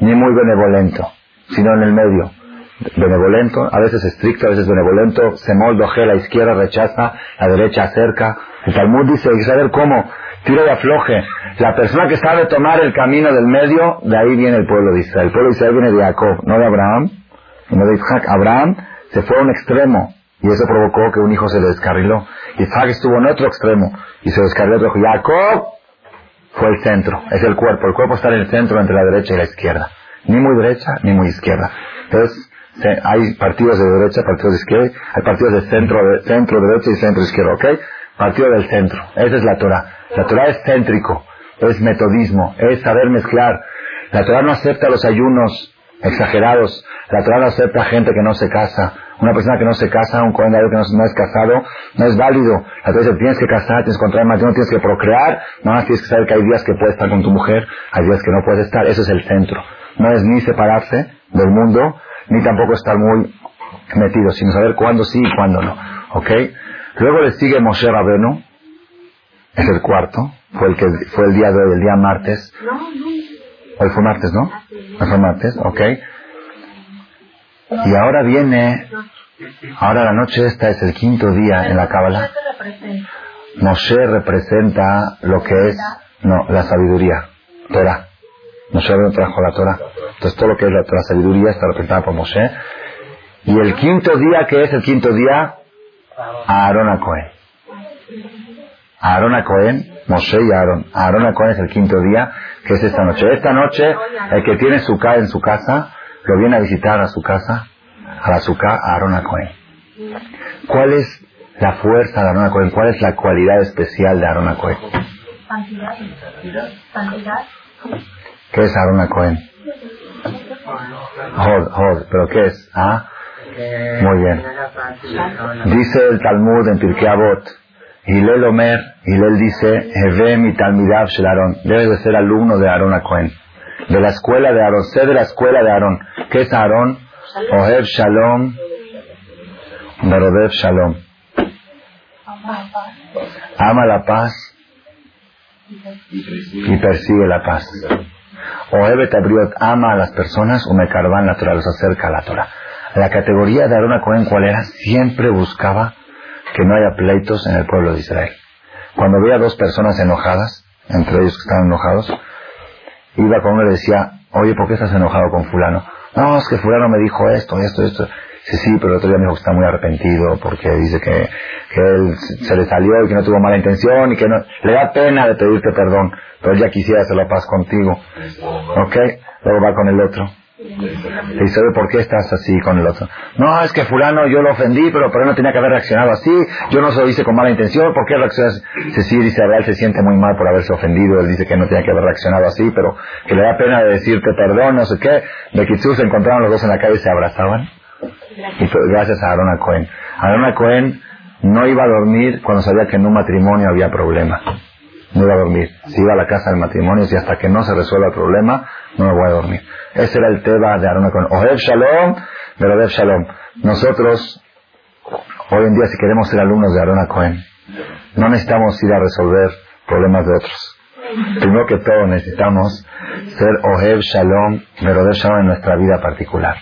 ni muy benevolento, sino en el medio. Benevolento, a veces estricto, a veces benevolento, se moldoje, la izquierda rechaza, la derecha acerca. El Talmud dice, hay que saber cómo, tira y afloje. La persona que sabe tomar el camino del medio, de ahí viene el pueblo de Israel. El pueblo de Israel viene de Jacob, no de Abraham, no de Isaac. Abraham se fue a un extremo, y eso provocó que un hijo se le descarriló. Isaac estuvo en otro extremo, y se descarriló otro. Jacob fue el centro, es el cuerpo. El cuerpo está en el centro entre la derecha y la izquierda. Ni muy derecha, ni muy izquierda. Entonces, hay partidos de derecha, partidos de izquierda, hay partidos de centro, de, centro derecha y centro izquierda, ¿ok? Partido del centro. Esa es la Torah. La Torah es céntrico, es metodismo, es saber mezclar. La Torah no acepta los ayunos exagerados. La Torah no acepta gente que no se casa. Una persona que no se casa, un condenado que no, no es casado, no es válido. Dice, tienes que casar, tienes que contraer matrimonio, tienes que procrear. Nada más tienes que saber que hay días que puedes estar con tu mujer, hay días que no puedes estar. Eso es el centro. No es ni separarse del mundo, ni tampoco estar muy metido, sino saber cuándo sí y cuándo no. ¿Ok? Luego le sigue Moshe Rabenu, es el cuarto, fue el que fue el día de hoy, el día martes. No, no. Hoy fue martes, ¿no? Así. Hoy fue martes, ok. Y ahora viene Ahora la noche esta es el quinto día en la Cábala. Moshe representa lo que es, no, la sabiduría, Torah. Moshe no trajo la Torah. Entonces todo lo que es la, sabiduría está representada por Moshe. Y el quinto día, que es el quinto día? Aarón a Cohen. Aarón a Cohen, Moshe y Aarón. Aarón a Cohen es el quinto día, que es esta noche. Esta noche, el que tiene su en su casa, lo viene a visitar a su casa, a la suká, a Aarón a Cohen. ¿Cuál es la fuerza de Aarón a Cohen? ¿Cuál es la cualidad especial de Aarón a Cohen? ¿Qué es Aarón a Cohen? Hod, Hod, ¿pero qué es? ¿Ah? Muy bien. Dice el Talmud en Pirkei Avot, Hillel Omer, Hillel dice, Talmidav Shel Aaron, debe de ser alumno de Aarón a Cohen. De la escuela de Aarón, sé de la escuela de Aarón. ¿Qué es Aarón? Ohev Shalom, Berodev Shalom. Ama la paz y persigue la paz. Ohev Tabriot ama a las personas, o me carvan la Torah, los acerca a la Torah. La categoría de Aarón Cohen, ¿cuál era? Siempre buscaba que no haya pleitos en el pueblo de Israel. Cuando veía dos personas enojadas, entre ellos que estaban enojados, iba con uno y le decía, oye, ¿por qué estás enojado con fulano? No, es que fulano me dijo esto, esto, esto. Sí, sí, pero el otro día me dijo que está muy arrepentido porque dice que, que él se le salió y que no tuvo mala intención y que no, le da pena de pedirte perdón, pero él ya quisiera hacer la paz contigo. ¿Ok? Luego va con el otro. Y sabe por qué estás así con el otro. No, es que fulano yo lo ofendí, pero por él no tenía que haber reaccionado así. Yo no se lo hice con mala intención. ¿Por qué reaccionas? Sí, sí, dice, a él se siente muy mal por haberse ofendido. Él dice que no tenía que haber reaccionado así, pero que le da pena de decirte perdón, no sé qué. De Kitsu se encontraron los dos en la calle y se abrazaban. Y gracias a Aaron Cohen. Aaron Cohen no iba a dormir cuando sabía que en un matrimonio había problema. No iba a dormir. Si iba a la casa del matrimonio, si hasta que no se resuelva el problema, no me voy a dormir. Ese era el tema de Aaron Cohen. Ohev Shalom, Verodev Shalom. Nosotros, hoy en día, si queremos ser alumnos de Aaron Cohen, no necesitamos ir a resolver problemas de otros. Primero que todo, necesitamos ser Ohev Shalom, Verodev Shalom en nuestra vida particular.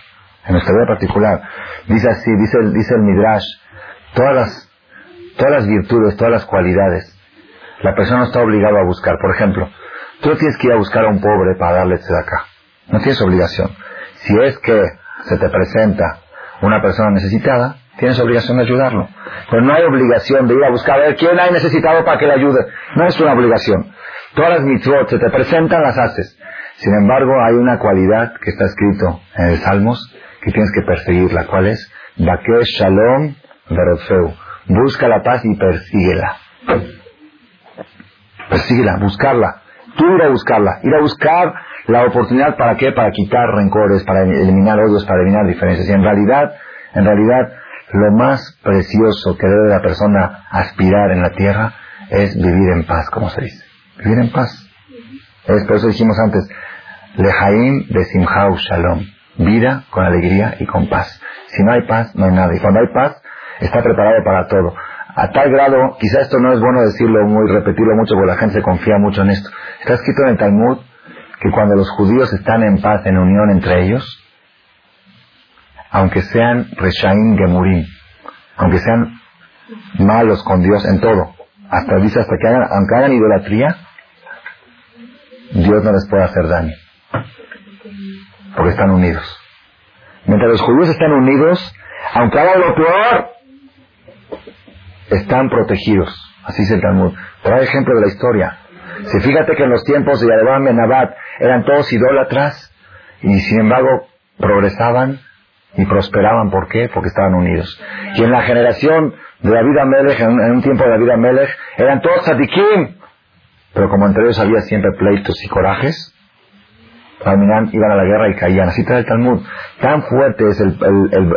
En nuestra vida particular. Dice así, dice el, Midrash, todas todas las virtudes, todas las cualidades, la persona está obligada a buscar. Por ejemplo, tú no tienes que ir a buscar a un pobre para darle acá. No tienes obligación. Si es que se te presenta una persona necesitada, tienes obligación de ayudarlo. Pero no hay obligación de ir a buscar a ver quién hay necesitado para que le ayude. No es una obligación. Todas las mitzvot se te presentan, las haces. Sin embargo, hay una cualidad que está escrito en el Salmos que tienes que perseguirla. ¿Cuál es? Bakesh Shalom Verofeu. Busca la paz y persíguela. Persíguela, buscarla. Tú ir a buscarla. Ir a buscar la oportunidad para qué? Para quitar rencores, para eliminar odios, para eliminar diferencias. Y en realidad, en realidad, lo más precioso que debe la persona aspirar en la tierra es vivir en paz, como se dice. Vivir en paz. Es por eso dijimos antes, Lehaim de Simhau Shalom. Vida con alegría y con paz. Si no hay paz, no hay nada. Y cuando hay paz, está preparado para todo. A tal grado, quizá esto no es bueno decirlo muy, repetirlo mucho, porque la gente se confía mucho en esto. Está escrito en el Talmud que cuando los judíos están en paz, en unión entre ellos, aunque sean Reshaim Gemurim, aunque sean malos con Dios en todo, hasta dice hasta que hagan, aunque hagan idolatría, Dios no les puede hacer daño, porque están unidos. Mientras los judíos están unidos, aunque hagan lo peor, están protegidos. Así dice el Talmud. Trae ejemplo de la historia. Si fíjate que en los tiempos de Yadabam y Nabat eran todos idólatras y sin embargo progresaban y prosperaban. ¿Por qué? Porque estaban unidos. Y en la generación de David Amelech, en, en un tiempo de David Amelech, eran todos tzadikim. Pero como entre ellos había siempre pleitos y corajes, Iban a la guerra y caían. Así trae el Talmud. Tan fuerte es el,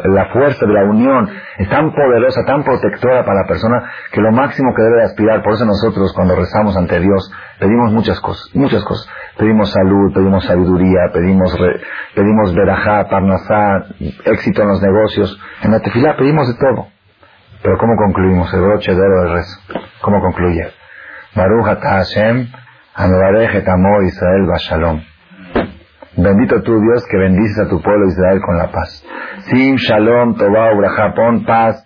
la fuerza de la unión, es tan poderosa, tan protectora para la persona, que lo máximo que debe aspirar, por eso nosotros cuando rezamos ante Dios, pedimos muchas cosas, muchas cosas. Pedimos salud, pedimos sabiduría, pedimos, re, pedimos verajá, parnasá, éxito en los negocios. En la tefilá pedimos de todo. Pero ¿cómo concluimos? El broche de oro del rezo. ¿Cómo concluye? Baruch Hashem, Israel Bashalom. Bendito tu Dios que bendices a tu pueblo Israel con la paz. Sim, shalom, tobá, braja, pon paz,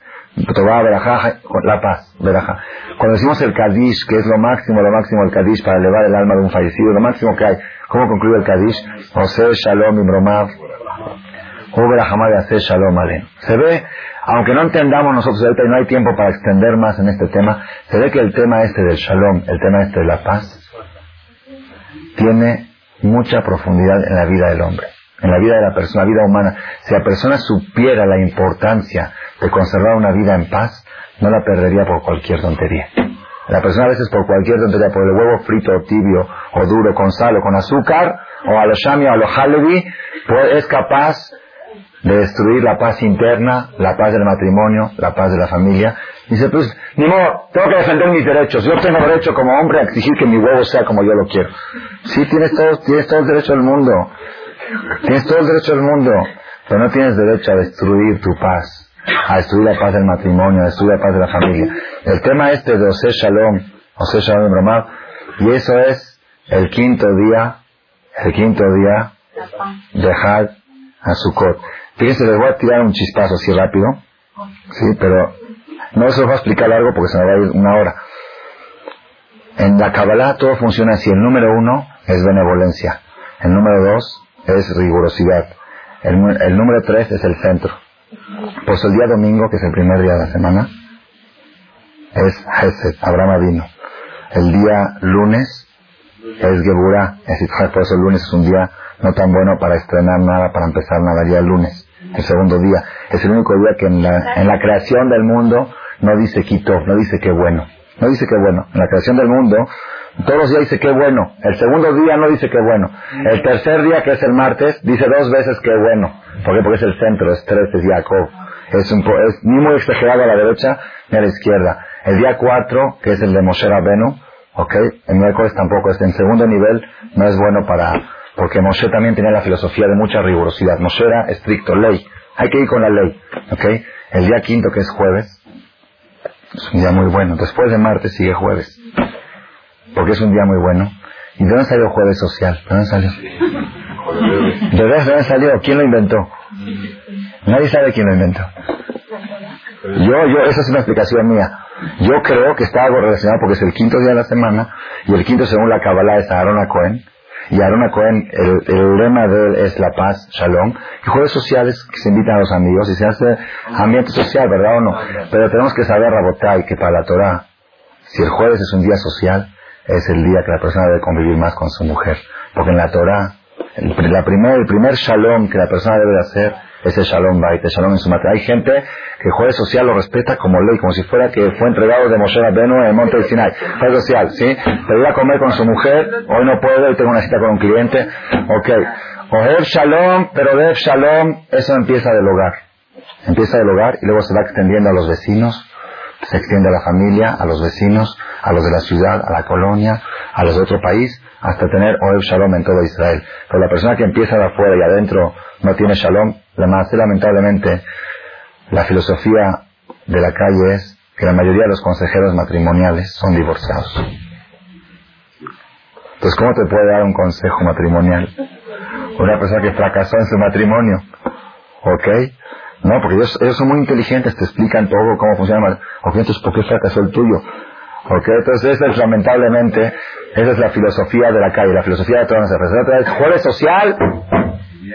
tobá, braja, la paz, braja. Cuando decimos el Kadish, que es lo máximo, lo máximo el Kadish para elevar el alma de un fallecido, lo máximo que hay. ¿Cómo concluye el Kadish? José, shalom, imromav, de shalom Se ve, aunque no entendamos nosotros ahorita y no hay tiempo para extender más en este tema, se ve que el tema este del shalom, el tema este de la paz, tiene mucha profundidad en la vida del hombre, en la vida de la persona, la vida humana. Si la persona supiera la importancia de conservar una vida en paz, no la perdería por cualquier tontería. La persona a veces por cualquier tontería, por el huevo frito o tibio o duro, con sal o con azúcar, o a lo shami o a lo pues es capaz de destruir la paz interna, la paz del matrimonio, la paz de la familia. Dice, pues, ni modo, tengo que defender mis derechos. Yo tengo derecho como hombre a exigir que mi huevo sea como yo lo quiero. Sí, tienes todo, tienes todo el derecho del mundo. Tienes todo el derecho del mundo. Pero no tienes derecho a destruir tu paz, a destruir la paz del matrimonio, a destruir la paz de la familia. El tema este de Ose Shalom, Ose Shalom Bromar, y eso es el quinto día, el quinto día de Had a Sukkot. Fíjense, les voy a tirar un chispazo así rápido. Sí, pero no se los voy a explicar largo porque se me va a ir una hora. En la Kabbalah todo funciona así. El número uno es benevolencia. El número dos es rigurosidad. El, número tres es el centro. Pues el día domingo, que es el primer día de la semana, es Hesed, Abraham vino. El día lunes es Geburah, es por eso el lunes es un día no tan bueno para estrenar nada, para empezar nada, el día lunes el segundo día. Es el único día que en la, en la creación del mundo no dice quito, no dice qué bueno. No dice qué bueno. En la creación del mundo, todos los días dice qué bueno. El segundo día no dice qué bueno. El tercer día, que es el martes, dice dos veces qué bueno. ¿Por qué? Porque es el centro, es tres, es Jacob. Es, un, es ni muy exagerado a la derecha ni a la izquierda. El día cuatro, que es el de Moshe Rabenu, ¿ok? El miércoles tampoco es en segundo nivel, no es bueno para, porque Moshe también tenía la filosofía de mucha rigurosidad. Moshe era estricto, ley. Hay que ir con la ley. ¿Ok? El día quinto, que es jueves, es un día muy bueno. Después de martes sigue jueves. Porque es un día muy bueno. ¿Y de dónde salió jueves social? ¿De dónde salió? ¿De dónde salió? ¿Quién lo inventó? Nadie sabe quién lo inventó. Yo, yo, esa es una explicación mía. Yo creo que está algo relacionado porque es el quinto día de la semana y el quinto según la Kabbalah es Aaron Cohen y Aaron Cohen, el, lema de él es la paz, shalom, y jueves sociales que se invitan a los amigos y se hace ambiente social, ¿verdad o no? Pero tenemos que saber, y que para la Torah, si el jueves es un día social, es el día que la persona debe convivir más con su mujer. Porque en la Torah, el, la primer, el primer shalom que la persona debe hacer ese Shalom Bait, el Shalom en su materia. Hay gente que el jueves social lo respeta como ley, como si fuera que fue entregado de Moshe Rabbeinu en el monte de Sinai. Jueves social, ¿sí? Pero ir a comer con su mujer, hoy no puede, hoy tengo una cita con un cliente, ok. Ojev Shalom, pero Dev Shalom, eso empieza del hogar. Empieza del hogar y luego se va extendiendo a los vecinos, se extiende a la familia, a los vecinos, a los de la ciudad, a la colonia, a los de otro país, hasta tener Oev Shalom en todo Israel. Pero la persona que empieza de afuera y adentro no tiene Shalom, lamentablemente, la filosofía de la calle es que la mayoría de los consejeros matrimoniales son divorciados. Entonces, ¿cómo te puede dar un consejo matrimonial? Una persona que fracasó en su matrimonio. ¿Ok? No, porque ellos, ellos son muy inteligentes, te explican todo, cómo funciona. Ok, entonces, ¿por qué fracasó el tuyo? ¿Ok? Entonces, esa es lamentablemente, esa es la filosofía de la calle. La filosofía de todas las es jueves social,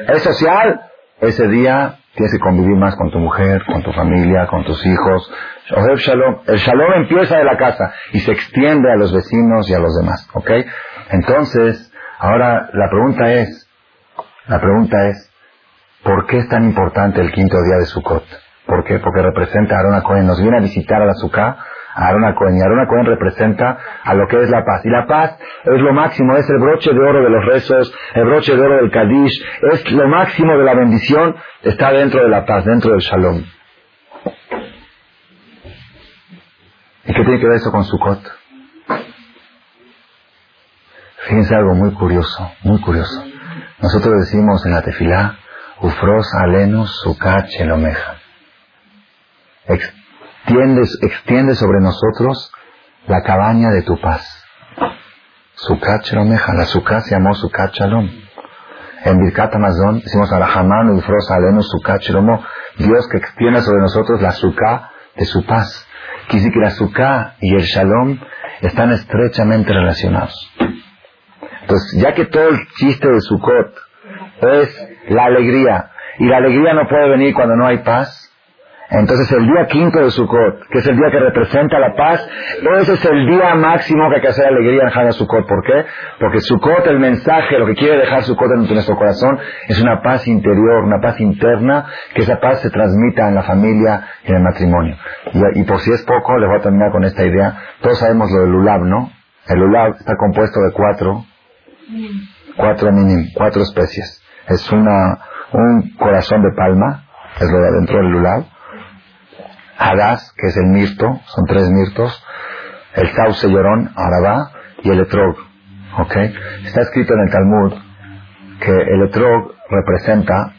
es social. Ese día tienes que convivir más con tu mujer, con tu familia, con tus hijos. El shalom empieza de la casa y se extiende a los vecinos y a los demás. ¿Ok? Entonces, ahora la pregunta es, la pregunta es, ¿por qué es tan importante el quinto día de Sukkot? ¿Por qué? Porque representa a Arona Cohen. Nos viene a visitar a la Sukkah Arona Cohen. Y Arona Cohen representa a lo que es la paz. Y la paz es lo máximo, es el broche de oro de los rezos, el broche de oro del Kadish, es lo máximo de la bendición, está dentro de la paz, dentro del Shalom. ¿Y qué tiene que ver eso con Sukkot? Fíjense algo muy curioso, muy curioso. Nosotros decimos en la tefilá, Ufros alenus sukat shelomeja extiende, sobre nosotros la cabaña de tu paz. Sukat Shalomeja, la Sukkah se llamó Sukat Shalom. En Birkat Amazon decimos Arahamanu y Frosa Alenu Sukkah Chiromo, Dios que extiende sobre nosotros la Sukkah de su paz. Quise que la Sukkah y el Shalom están estrechamente relacionados. Entonces, ya que todo el chiste de Sukkot es la alegría, y la alegría no puede venir cuando no hay paz, entonces el día quinto de Sukkot, que es el día que representa la paz, ese es el día máximo que hay que hacer alegría en Hana Sukkot. ¿Por qué? Porque Sukkot, el mensaje, lo que quiere dejar Sukkot en nuestro corazón, es una paz interior, una paz interna, que esa paz se transmita en la familia y en el matrimonio. Y, por si es poco, les voy a terminar con esta idea. Todos sabemos lo del Lulab, ¿no? El Lulab está compuesto de cuatro, cuatro minim, cuatro especies. Es una, un corazón de palma, es lo de adentro del Lulab Hadas, que es el mirto, son tres mirtos, el sauce llorón, arabá, y el etrog. ¿Ok? Está escrito en el Talmud que el etrog representa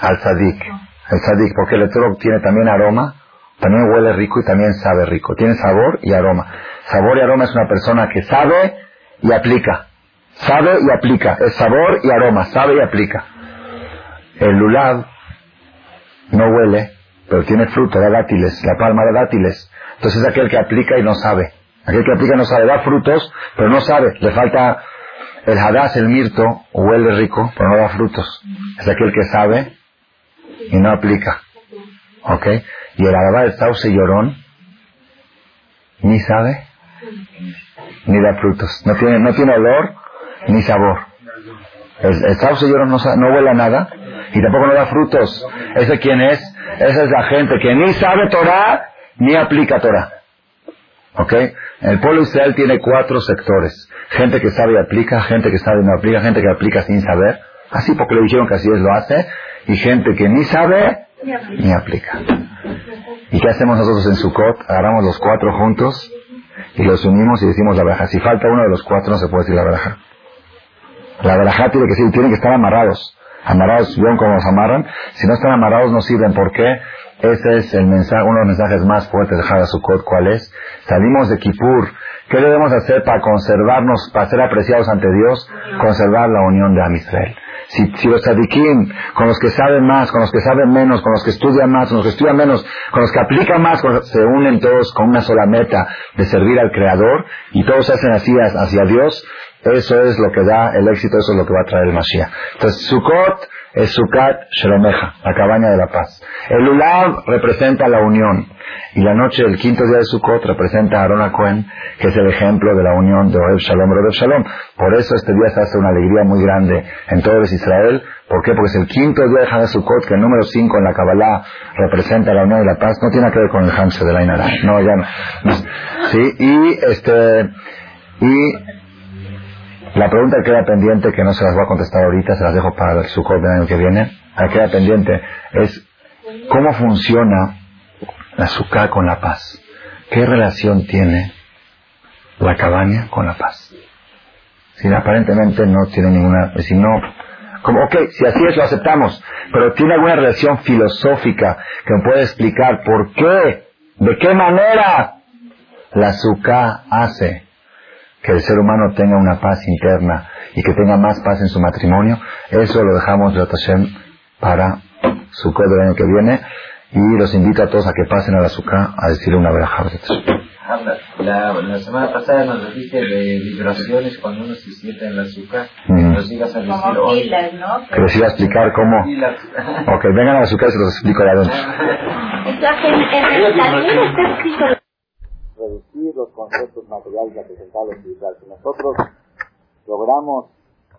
al sadik. El sadik, porque el etrog tiene también aroma, también huele rico y también sabe rico. Tiene sabor y aroma. Sabor y aroma es una persona que sabe y aplica. Sabe y aplica. Es sabor y aroma. Sabe y aplica. El lulav no huele, pero tiene fruto, da dátiles, la palma da dátiles. Entonces es aquel que aplica y no sabe. Aquel que aplica no sabe, da frutos, pero no sabe. Le falta el hadas, el mirto, huele rico, pero no da frutos. Es aquel que sabe y no aplica. ¿Ok? Y el arabá, el sauce llorón, ni sabe, ni da frutos. No tiene, no tiene olor, ni sabor. El, sauce llorón no, no huele nada, y tampoco no da frutos. ¿Ese quién es? Esa es la gente que ni sabe Torah ni aplica Torah. ¿Ok? El pueblo Israel tiene cuatro sectores. Gente que sabe y aplica, gente que sabe y no aplica, gente que aplica sin saber. Así porque le dijeron que así es lo hace. Y gente que ni sabe ni aplica. ¿Y qué hacemos nosotros en Sukkot? Agarramos los cuatro juntos y los unimos y decimos la baraja. Si falta uno de los cuatro no se puede decir la baraja. La baraja tiene que, decir, tienen que estar amarrados. Amarrados, ¿vieron cómo los amarran? Si no están amarrados no sirven. ¿Por qué? Ese es el mensaje, uno de los mensajes más fuertes de Hadasukot. ¿Cuál es? Salimos de Kippur. ¿Qué debemos hacer para conservarnos, para ser apreciados ante Dios? Conservar la unión de Amisrael. Si, si los tzadikim, con los que saben más, con los que saben menos, con los que estudian más, con los que estudian menos, con los que aplican más, se unen todos con una sola meta de servir al Creador y todos se hacen así hacia Dios, eso es lo que da el éxito, eso es lo que va a traer el Mashiach. Entonces, Sukkot es Sukkot Shelomeja, la cabaña de la paz. El Ulav representa la unión. Y la noche del quinto día de Sukkot representa a Aaron Cohen, que es el ejemplo de la unión de Oev Shalom, Oev Shalom. Por eso este día se hace una alegría muy grande en todo Israel. ¿Por qué? Porque es el quinto día de Hanukkah Sukkot, que el número cinco en la Kabbalah representa la unión y la paz. No tiene que ver con el Hamse de la Inara. No, ya no. Sí, y este, y la pregunta que queda pendiente, que no se las voy a contestar ahorita, se las dejo para el Sukkot del año que viene, la que queda pendiente es cómo funciona la Sukkah con la paz. ¿Qué relación tiene la cabaña con la paz? Si aparentemente no tiene ninguna, si no, como, ok, si así es lo aceptamos, pero tiene alguna relación filosófica que me puede explicar por qué, de qué manera la Sukkah hace que el ser humano tenga una paz interna y que tenga más paz en su matrimonio, eso lo dejamos de para su del año que viene y los invito a todos a que pasen a la azúcar a decir una verajá. La, la, semana pasada nos dijiste de vibraciones cuando uno se siente en la azúcar. Mm. Nos ibas a decir hoy. ¿no? Que les iba a explicar cómo. ok, vengan a la azúcar y se los explico de está reducir los conceptos materiales representados espiritual. Si nosotros logramos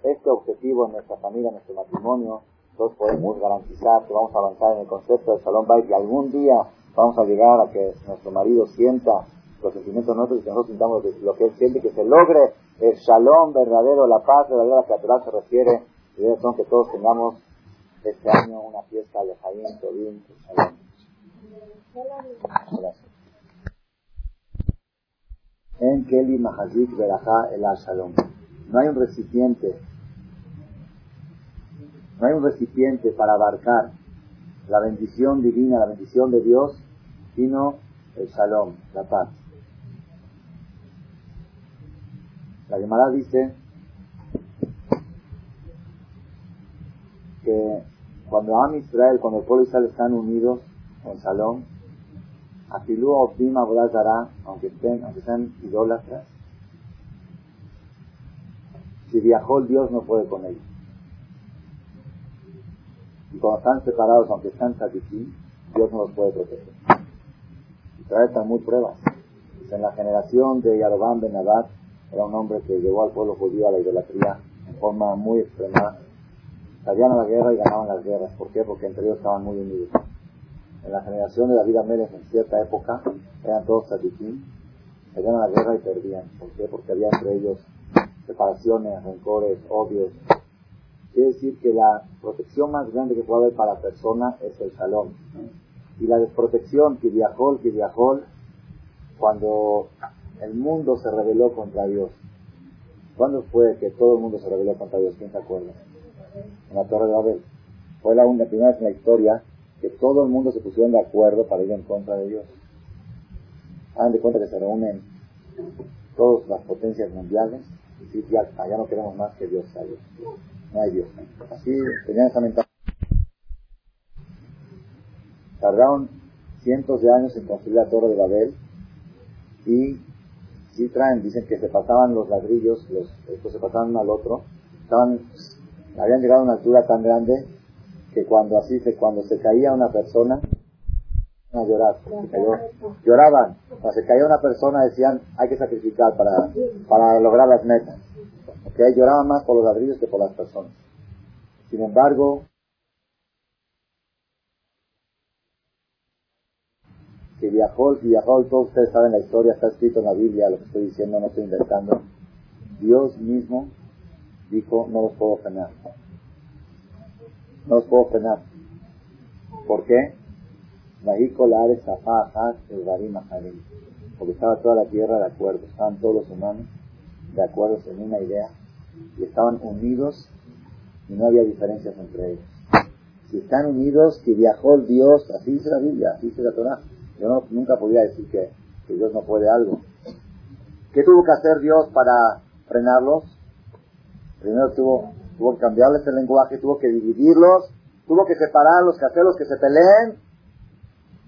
este objetivo en nuestra familia, en nuestro matrimonio, entonces podemos garantizar que vamos a avanzar en el concepto de Salón Bay, que algún día vamos a llegar a que nuestro marido sienta los sentimientos nuestros y que nosotros sintamos lo que él siente, que se logre el shalom verdadero, la paz verdadera a la que a se refiere, y son que todos tengamos este año una fiesta de Jaín, Tobín, Shalom. Gracias en Keli Mahazik Berajá el Shalom. No hay un recipiente, no hay un recipiente para abarcar la bendición divina, la bendición de Dios, sino el Shalom, la paz. La Gemara dice, que cuando Am Israel, cuando el pueblo Israel están unidos en Salón, Afilú Obdim dará, aunque estén, aunque sean idólatras, si viajó Dios no puede con ellos. Y cuando están separados, aunque están satisfechos, Dios no los puede proteger. Israel están muy pruebas. En la generación de Yarobán Ben era un hombre que llevó al pueblo judío a la idolatría en forma muy extrema. Salían a la guerra y ganaban las guerras. ¿Por qué? Porque entre ellos estaban muy unidos. En la generación de David Amélez, en cierta época, eran todos sadiquín. Salían a la guerra y perdían. ¿Por qué? Porque había entre ellos separaciones, rencores, odios. Quiere decir que la protección más grande que puede haber para la persona es el salón. Y la desprotección, que viajó, que viajó, cuando el mundo se rebeló contra Dios. ¿Cuándo fue que todo el mundo se rebeló contra Dios? ¿Quién se acuerda? En la Torre de Babel. Fue la, primera vez en la historia que todo el mundo se pusieron de acuerdo para ir en contra de Dios. Hagan de cuenta que se reúnen todas las potencias mundiales y si ya, allá no queremos más que Dios sea No hay Dios. Así tenían esa mentalidad. Tardaron cientos de años en construir la Torre de Babel y sí traen, dicen que se pasaban los ladrillos, los, estos se pasaban uno al otro, estaban, habían llegado a una altura tan grande que cuando así se, cuando se caía una persona, a llorar, lloraban, cuando se caía una persona decían hay que sacrificar para, para lograr las metas, ¿okay? lloraban más por los ladrillos que por las personas. Sin embargo, que viajó, y viajó, todos ustedes saben la historia, está escrito en la Biblia, lo que estoy diciendo no estoy inventando. Dios mismo dijo, no los puedo frenar. No los puedo frenar. ¿Por qué? Porque estaba toda la tierra de acuerdo, estaban todos los humanos de acuerdo en una idea y estaban unidos y no había diferencias entre ellos. Si están unidos, que viajó Dios, así dice la Biblia, así dice la Torah, yo nunca podía decir que, Dios no puede algo. ¿Qué tuvo que hacer Dios para frenarlos? Primero tuvo, tuvo que cambiarles el lenguaje, tuvo que dividirlos, tuvo que separarlos, que hacerlos que se peleen.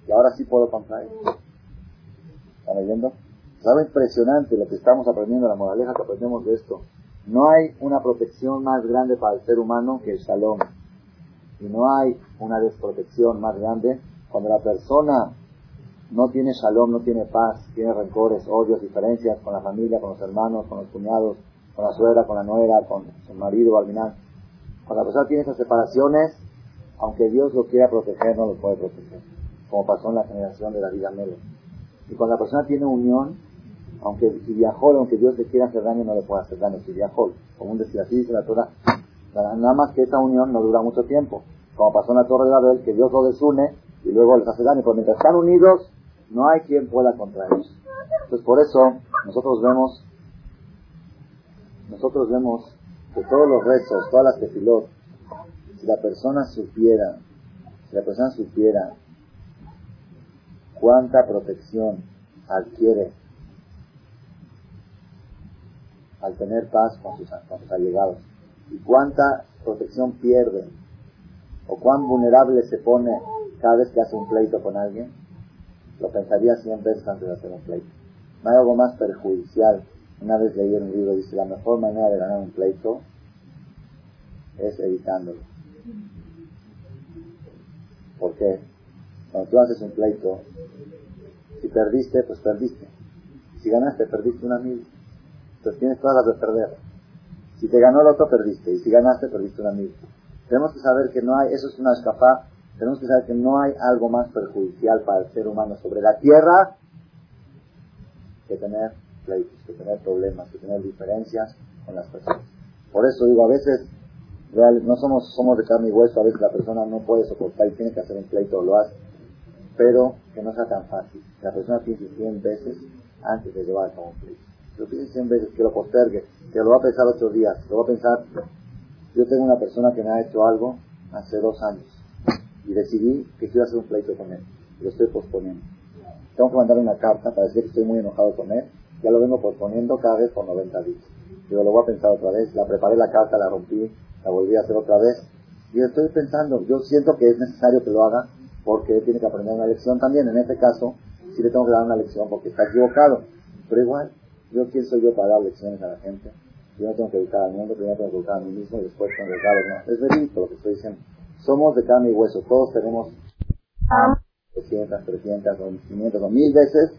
Y ahora sí puedo contar ¿Están leyendo? Es algo impresionante lo que estamos aprendiendo, la moraleja que aprendemos de esto. No hay una protección más grande para el ser humano que el shalom. Y no hay una desprotección más grande cuando la persona no tiene shalom, no tiene paz, tiene rencores, odios, diferencias con la familia, con los hermanos, con los cuñados, con la suegra, con la nuera, con su marido al final. Cuando la persona tiene esas separaciones, aunque Dios lo quiera proteger, no lo puede proteger, como pasó en la generación de la vida Melo. Y cuando la persona tiene unión, aunque si viajó, aunque Dios le quiera hacer daño, no le puede hacer daño si viajó. Como un decir así dice la Torah, nada más que esta unión no dura mucho tiempo. Como pasó en la Torre de Babel, que Dios los desune y luego les hace daño. Pero mientras están unidos, no hay quien pueda contra ellos. Entonces por eso nosotros vemos, nosotros vemos que todos los rezos, todas las tefilot, si la persona supiera, si la persona supiera cuánta protección adquiere al tener paz con sus, con sus allegados y cuánta protección pierde o cuán vulnerable se pone cada vez que hace un pleito con alguien, lo pensaría cien veces antes de hacer un pleito. No hay algo más perjudicial. Una vez leí en un libro, dice, la mejor manera de ganar un pleito es evitándolo. ¿Por qué? Cuando tú haces un pleito, si perdiste, pues perdiste. Si ganaste, perdiste un amigo. Entonces tienes todas las de perder. Si te ganó el otro, perdiste. Y si ganaste, perdiste un amigo. Tenemos que saber que no hay, eso es una escapa tenemos que saber que no hay algo más perjudicial para el ser humano sobre la tierra que tener pleitos, que tener problemas, que tener diferencias con las personas. Por eso digo, a veces no somos, somos de carne y hueso, a veces la persona no puede soportar y tiene que hacer un pleito, lo hace, pero que no sea tan fácil. La persona piense 100 veces antes de llevar a cabo un pleito. Lo piense 100 veces, que lo postergue, que lo va a pensar ocho días, lo va a pensar. Yo tengo una persona que me ha hecho algo hace dos años y decidí que quiero hacer un pleito con él. Lo estoy posponiendo. Tengo que mandarle una carta para decir que estoy muy enojado con él. Ya lo vengo posponiendo cada vez por 90 días. Digo, lo voy a pensar otra vez. La preparé la carta, la rompí, la volví a hacer otra vez. Y estoy pensando, yo siento que es necesario que lo haga porque él tiene que aprender una lección también. En este caso, sí le tengo que dar una lección porque está equivocado. Pero igual, yo quién soy yo para dar lecciones a la gente. Yo no tengo que educar al mundo, primero tengo que educar a mí mismo y después tengo que educar a los demás. Es verídico lo que estoy diciendo. Somos de carne y hueso, todos tenemos 200, 300, o 500 o 1000 veces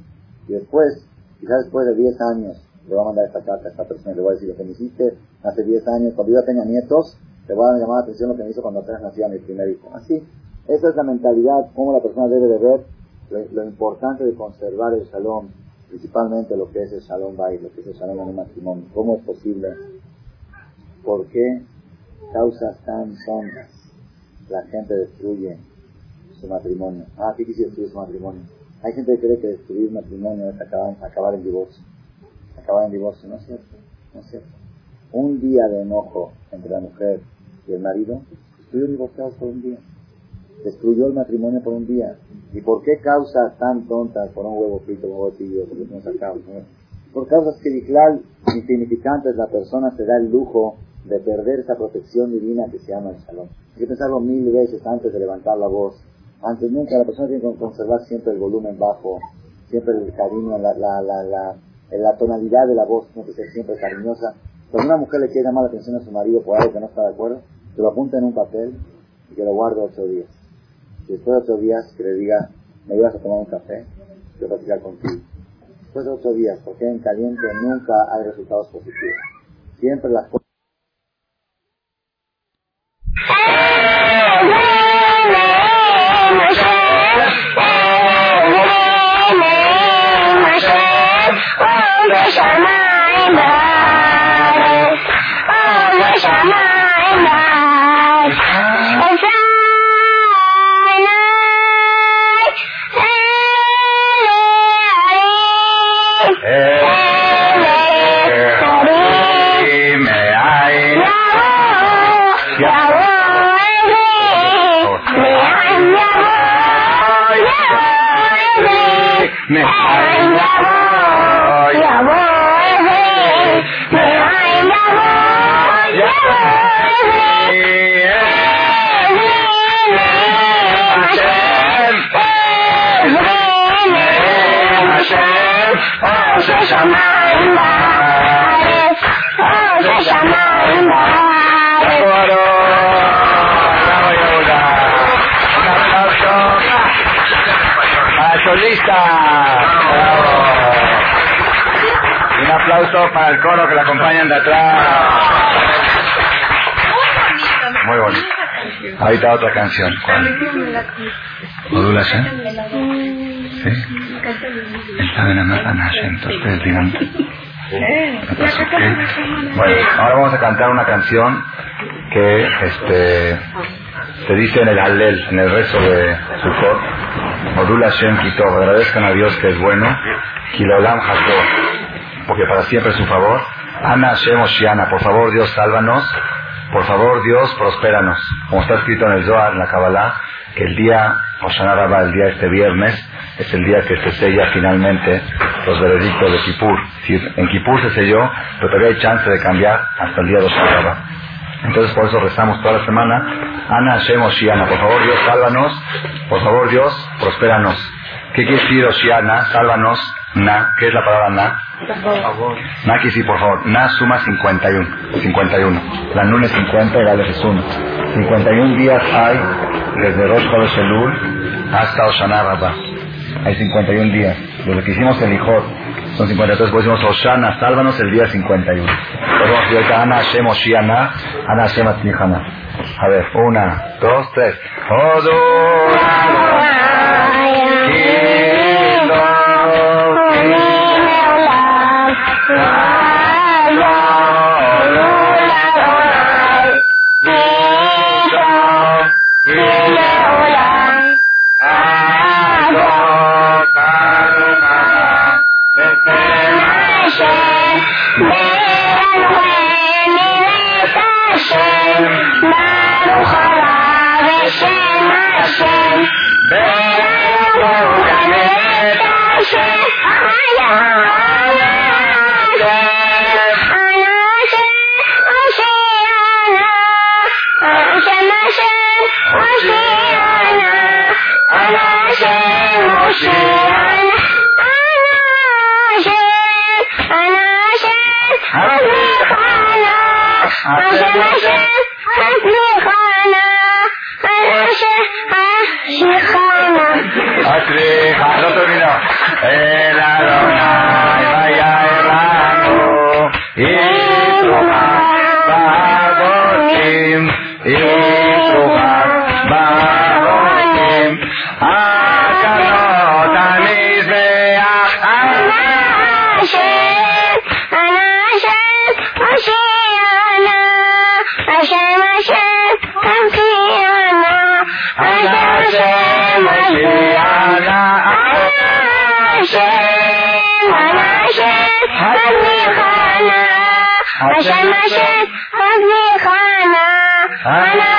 y después, quizás después de 10 años, le voy a mandar esta carta a esta persona le voy a decir lo que me hiciste hace 10 años, cuando yo tenga nietos, te voy a llamar la atención lo que me hizo cuando apenas nacía mi primer hijo. Así, esa es la mentalidad, cómo la persona debe de ver lo, importante de conservar el shalom, principalmente lo que es el shalom baile, lo que es el shalom en un matrimonio. ¿Cómo es posible? ¿Por qué causas tan tontas la gente destruye su matrimonio? Ah, ¿qué quisiera destruir su matrimonio? Hay gente que cree que destruir matrimonio es acabar, acabar en divorcio. Acabar en divorcio, no es cierto, no es cierto. Un día de enojo entre la mujer y el marido, estuvieron divorciados por un día. Destruyó el matrimonio por un día. ¿Y por qué causas tan tontas por un huevo frito, un huevo tibio, porque no sacamos? Por causas que, claro, insignificantes, la persona se da el lujo de perder esa protección divina que se llama el shalom. Hay que pensarlo mil veces antes de levantar la voz. Antes nunca, la persona tiene que conservar siempre el volumen bajo, siempre el cariño, la, la, la, tonalidad de la voz tiene que ser siempre cariñosa. Cuando una mujer le quiere llamar la atención a su marido por algo que no está de acuerdo, que lo apunta en un papel y que lo guarde ocho días. Y después de ocho días que le diga, me ibas a tomar un café, yo platicar contigo. Después de ocho días, porque en caliente nunca hay resultados positivos. Siempre las cosas Otra canción. ¿Cuál? ¿Modulación? ¿Sí? Entonces digan. Bueno, ahora vamos a cantar una canción que este se dice en el Hallel, en el rezo de Sukkot, Modula Shem agradezcan a Dios que es bueno, Kilolam Hakor, porque para siempre es su favor. Ana Hashem Oshiana, por favor Dios sálvanos, por favor Dios prospéranos, como está escrito en el Zohar, en la Kabbalah, que el día Hoshana Rabba, el día este viernes, es el día que se sella finalmente los veredictos de Kippur. En Kippur se selló, pero todavía hay chance de cambiar hasta el día de Hoshana. Entonces por eso rezamos toda la semana. Ana Hashem Oshiana, por favor Dios, sálvanos. Por favor Dios, prospéranos. ¿Qué quiere decir Oshiana? Sálvanos. Na, ¿qué es la palabra na? Na que sí, por favor. Na suma 51. 51. La nune 50 y la es 1. 51 días hay desde Rosh Chodesh Elul hasta Oshana Rabbah. Hay 51 días. Desde que hicimos el Ijot son 53, pues decimos Oshana, sálvanos el día 51. Pues vamos a decir Ana Hashem Oshiana, Ana Hashem Atnihana. A ver, una, dos, tres. Asriha, Yeah. [laughs] no 我是阿米和阿南，阿南。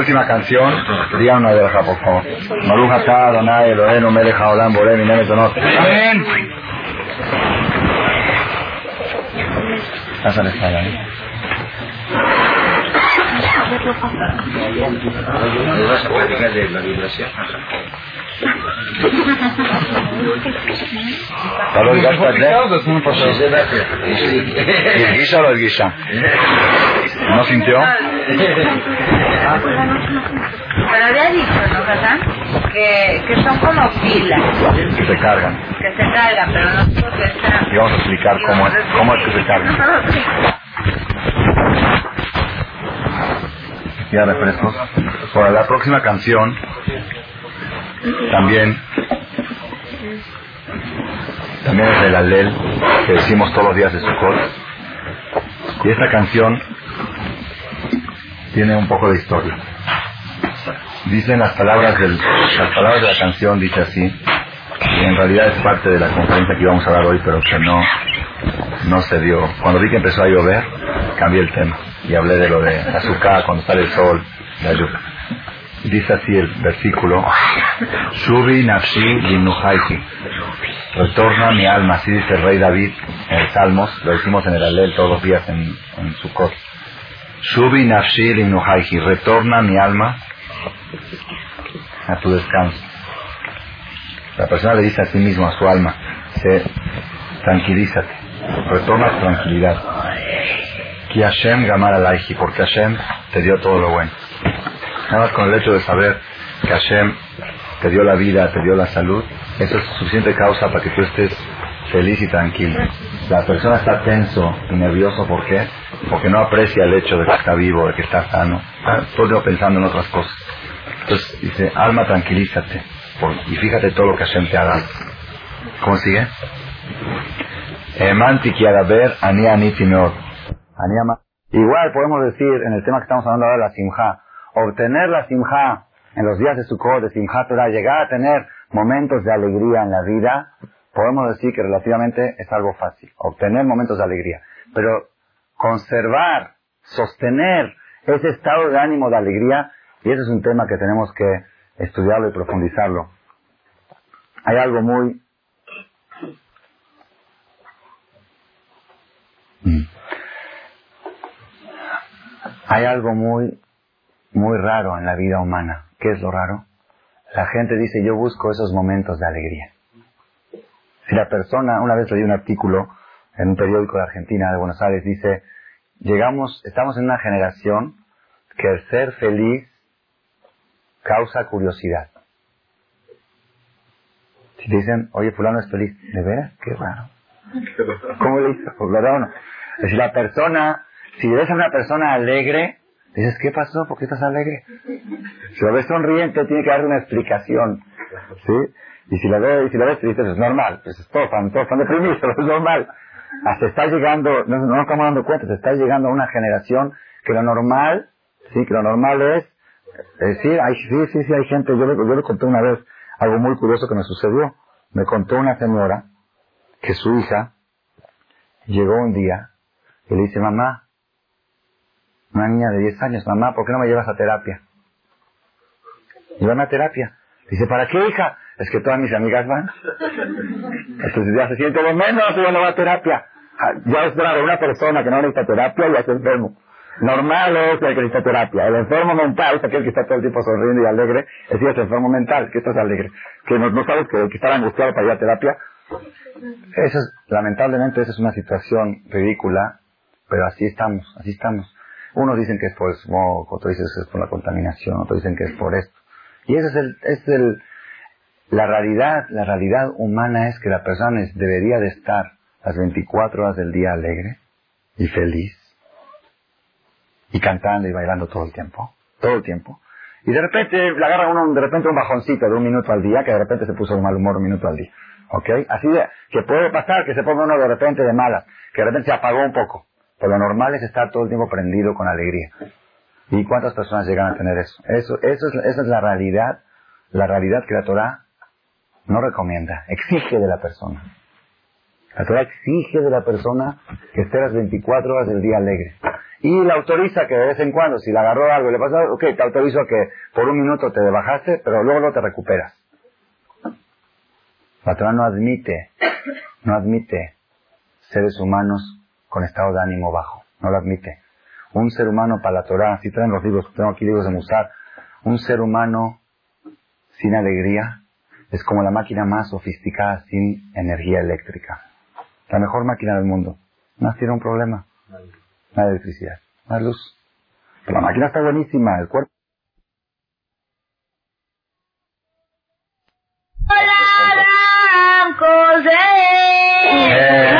Última canción, digan una de por favor. Maruja Adonai, Eloheinu, Melech Haolam, Boré, Mineme Tonot. Amén. Pásale esta, ¿eh? ¿Me vas a platicar de la vibración? ¿Ya lo digas para ¿Guisa o Pero había dicho, ¿no, Hassan? Que, que son como pilas Que se cargan. que se cargan, pero no solo que están. Y vamos a explicar cómo es, cómo es que se cargan. Ya refrescos. Para la próxima canción, también, también es el Alel que decimos todos los días de Sukkot. Y esta canción tiene un poco de historia. Dicen las palabras del, las palabras de la canción dice así, y en realidad es parte de la conferencia que íbamos a dar hoy, pero que no, no se dio. Cuando vi que empezó a llover, cambié el tema y hablé de lo de azúcar, cuando sale el sol, la lluvia. Dice así el versículo, Shubi nafshi linuhaiti. Retorna mi alma, así dice el rey David en el Salmos, lo decimos en el Alel todos los días en, en Sukkot. Shubi nafshi linuhaiti. Retorna mi alma a tu descanso. La persona le dice a sí mismo, a su alma, se, tranquilízate, retorna a tu tranquilidad. Que Hashem gamar alaihi, porque Hashem te dio todo lo bueno. Nada más con el hecho de saber que Hashem te dio la vida, te dio la salud, eso es suficiente causa para que tú estés feliz y tranquilo. La persona está tenso y nervioso, ¿por qué? Porque no aprecia el hecho de que está vivo, de que está sano. Está todo pensando en otras cosas. Entonces dice, alma, tranquilízate. por- y fíjate todo lo que Hashem te ha dado. ¿Cómo sigue? Igual podemos decir en el tema que estamos hablando ahora, la simja. Obtener la simja en los días de Sukkot, de simja Torah, llegar a tener momentos de alegría en la vida, podemos decir que relativamente es algo fácil. Obtener momentos de alegría. Pero conservar, sostener ese estado de ánimo de alegría, y ese es un tema que tenemos que estudiarlo y profundizarlo. Hay algo muy... Mm. Hay algo muy, muy raro en la vida humana. ¿Qué es lo raro? La gente dice, yo busco esos momentos de alegría. Si la persona, una vez leí un artículo en un periódico de Argentina, de Buenos Aires, dice, llegamos, estamos en una generación que el ser feliz causa curiosidad. Si dicen, oye, fulano es feliz, ¿de veras? Qué raro. ¿Cómo le hizo? Pues, ¿verdad o no? Decir, la persona, si ves a una persona alegre, dices, ¿qué pasó? ¿Por qué estás alegre? Si lo ves sonriente, tiene que darle una explicación. ¿Sí? Y si lo ves, y si lo ves triste, es normal. Pues todos están deprimidos, [laughs] es normal. Hasta está llegando, no, no estamos dando cuenta, se está llegando a una generación que lo normal, sí, que lo normal es, eh, sí, hay, sí, sí, sí, hay gente, yo le, yo le conté una vez algo muy curioso que me sucedió. Me contó una señora que su hija llegó un día y le dice, mamá, una niña de 10 años, mamá, ¿por qué no me llevas a terapia? Llévame a terapia. Dice, ¿para qué, hija? Es que todas mis amigas van. Entonces ya se siente lo menos, ya no va a terapia. Ah, Ya es raro, una persona que no necesita terapia ya está enfermo. Normal es el que necesita terapia. El enfermo mental es aquel que está todo el tiempo sonriendo y alegre. Es decir, es enfermo mental, que estás alegre. Que no, no sabes que, que está angustiado para ir a terapia. Eso es, lamentablemente, esa es una situación ridícula, pero así estamos, así estamos. Unos dicen que es por el smog, otros dicen que es por la contaminación, otros dicen que es por esto. Y ese es el, es el, la realidad, la realidad humana es que la persona debería de estar las 24 horas del día alegre y feliz y cantando y bailando todo el tiempo, todo el tiempo. Y de repente le agarra uno de repente un bajoncito de un minuto al día, que de repente se puso de mal humor un minuto al día. ¿Ok? Así que puede pasar que se ponga uno de repente de malas, que de repente se apagó un poco. Pero lo normal es estar todo el tiempo prendido con alegría. ¿Y cuántas personas llegan a tener eso? Eso, eso es, esa es la realidad, la realidad que no recomienda, exige de la persona. La Torah exige de la persona que esté las 24 horas del día alegre. Y la autoriza que de vez en cuando, si le agarró algo le pasó algo, ok, te autorizo que por un minuto te bajaste, pero luego no te recuperas. La Torah no admite, no admite seres humanos con estado de ánimo bajo. No lo admite. Un ser humano para la Torah, si traen los libros, tengo aquí libros de Musar, un ser humano sin alegría es como la máquina más sofisticada sin energía eléctrica. La mejor máquina del mundo. Más tiene un problema. La electricidad. La luz. Pero la máquina está buenísima. El cuerpo. alto.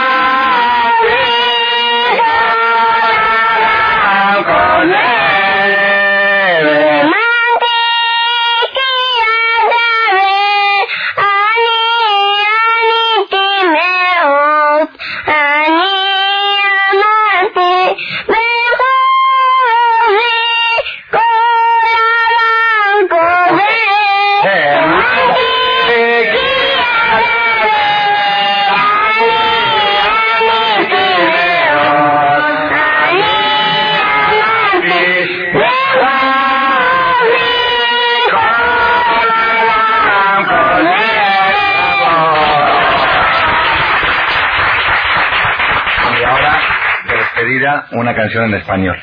una canción en español.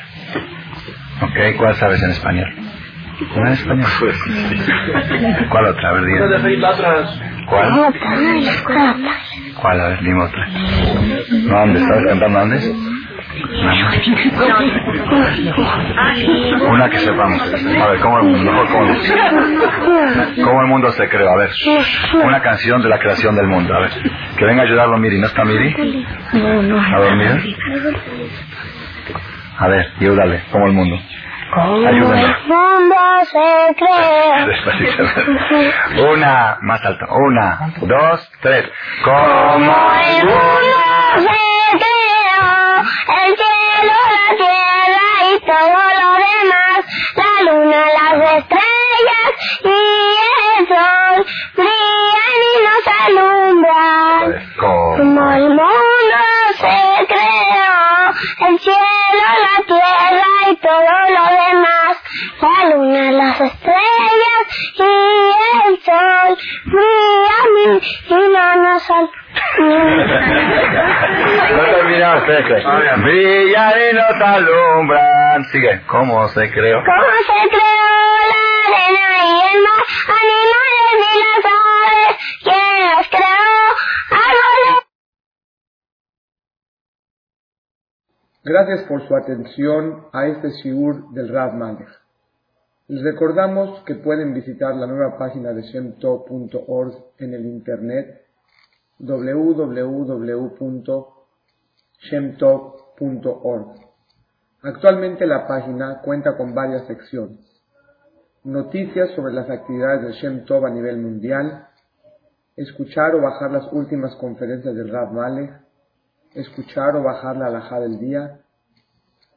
Ok, ¿cuál sabes en español? ¿Una en español? ¿Cuál otra? A ver, dime. ¿Cuál? ¿Cuál? A ver, dime otra. ¿Dónde? ¿Sabes cantar dónde? Una que sepamos. A ver, ¿cómo el mundo, cómo, cómo el mundo se creó? A ver, una canción de la creación del mundo. A ver, que venga a ayudarlo Miri. ¿No está Miri? A ver, mira. A ver, ayúdale. ¿Cómo el mundo? Ayúdame. El mundo se creó. [laughs] Despacito. Una, más alto. Una, dos, tres. Como Como el mundo se creó, el cielo, la tierra y todo lo demás, la luna, las estrellas y el sol brillan y nos alumbran. Como Como el mundo la luna, las estrellas y el sol brillan y no nos No terminaste. Brillan y nos alumbran. Sigue. ¿Cómo se creó? ¿Cómo se creó la arena y el mar? Animales y las aves, ¿quién los creó? Árboles. Gracias por su atención a este shiur del Rav Malech. Les recordamos que pueden visitar la nueva página de shemtov.org en el internet www.shemtov.org. Actualmente la página cuenta con varias secciones. Noticias sobre las actividades de Shem Tov a nivel mundial, escuchar o bajar las últimas conferencias del Rav Malech, escuchar o bajar la alajá del día,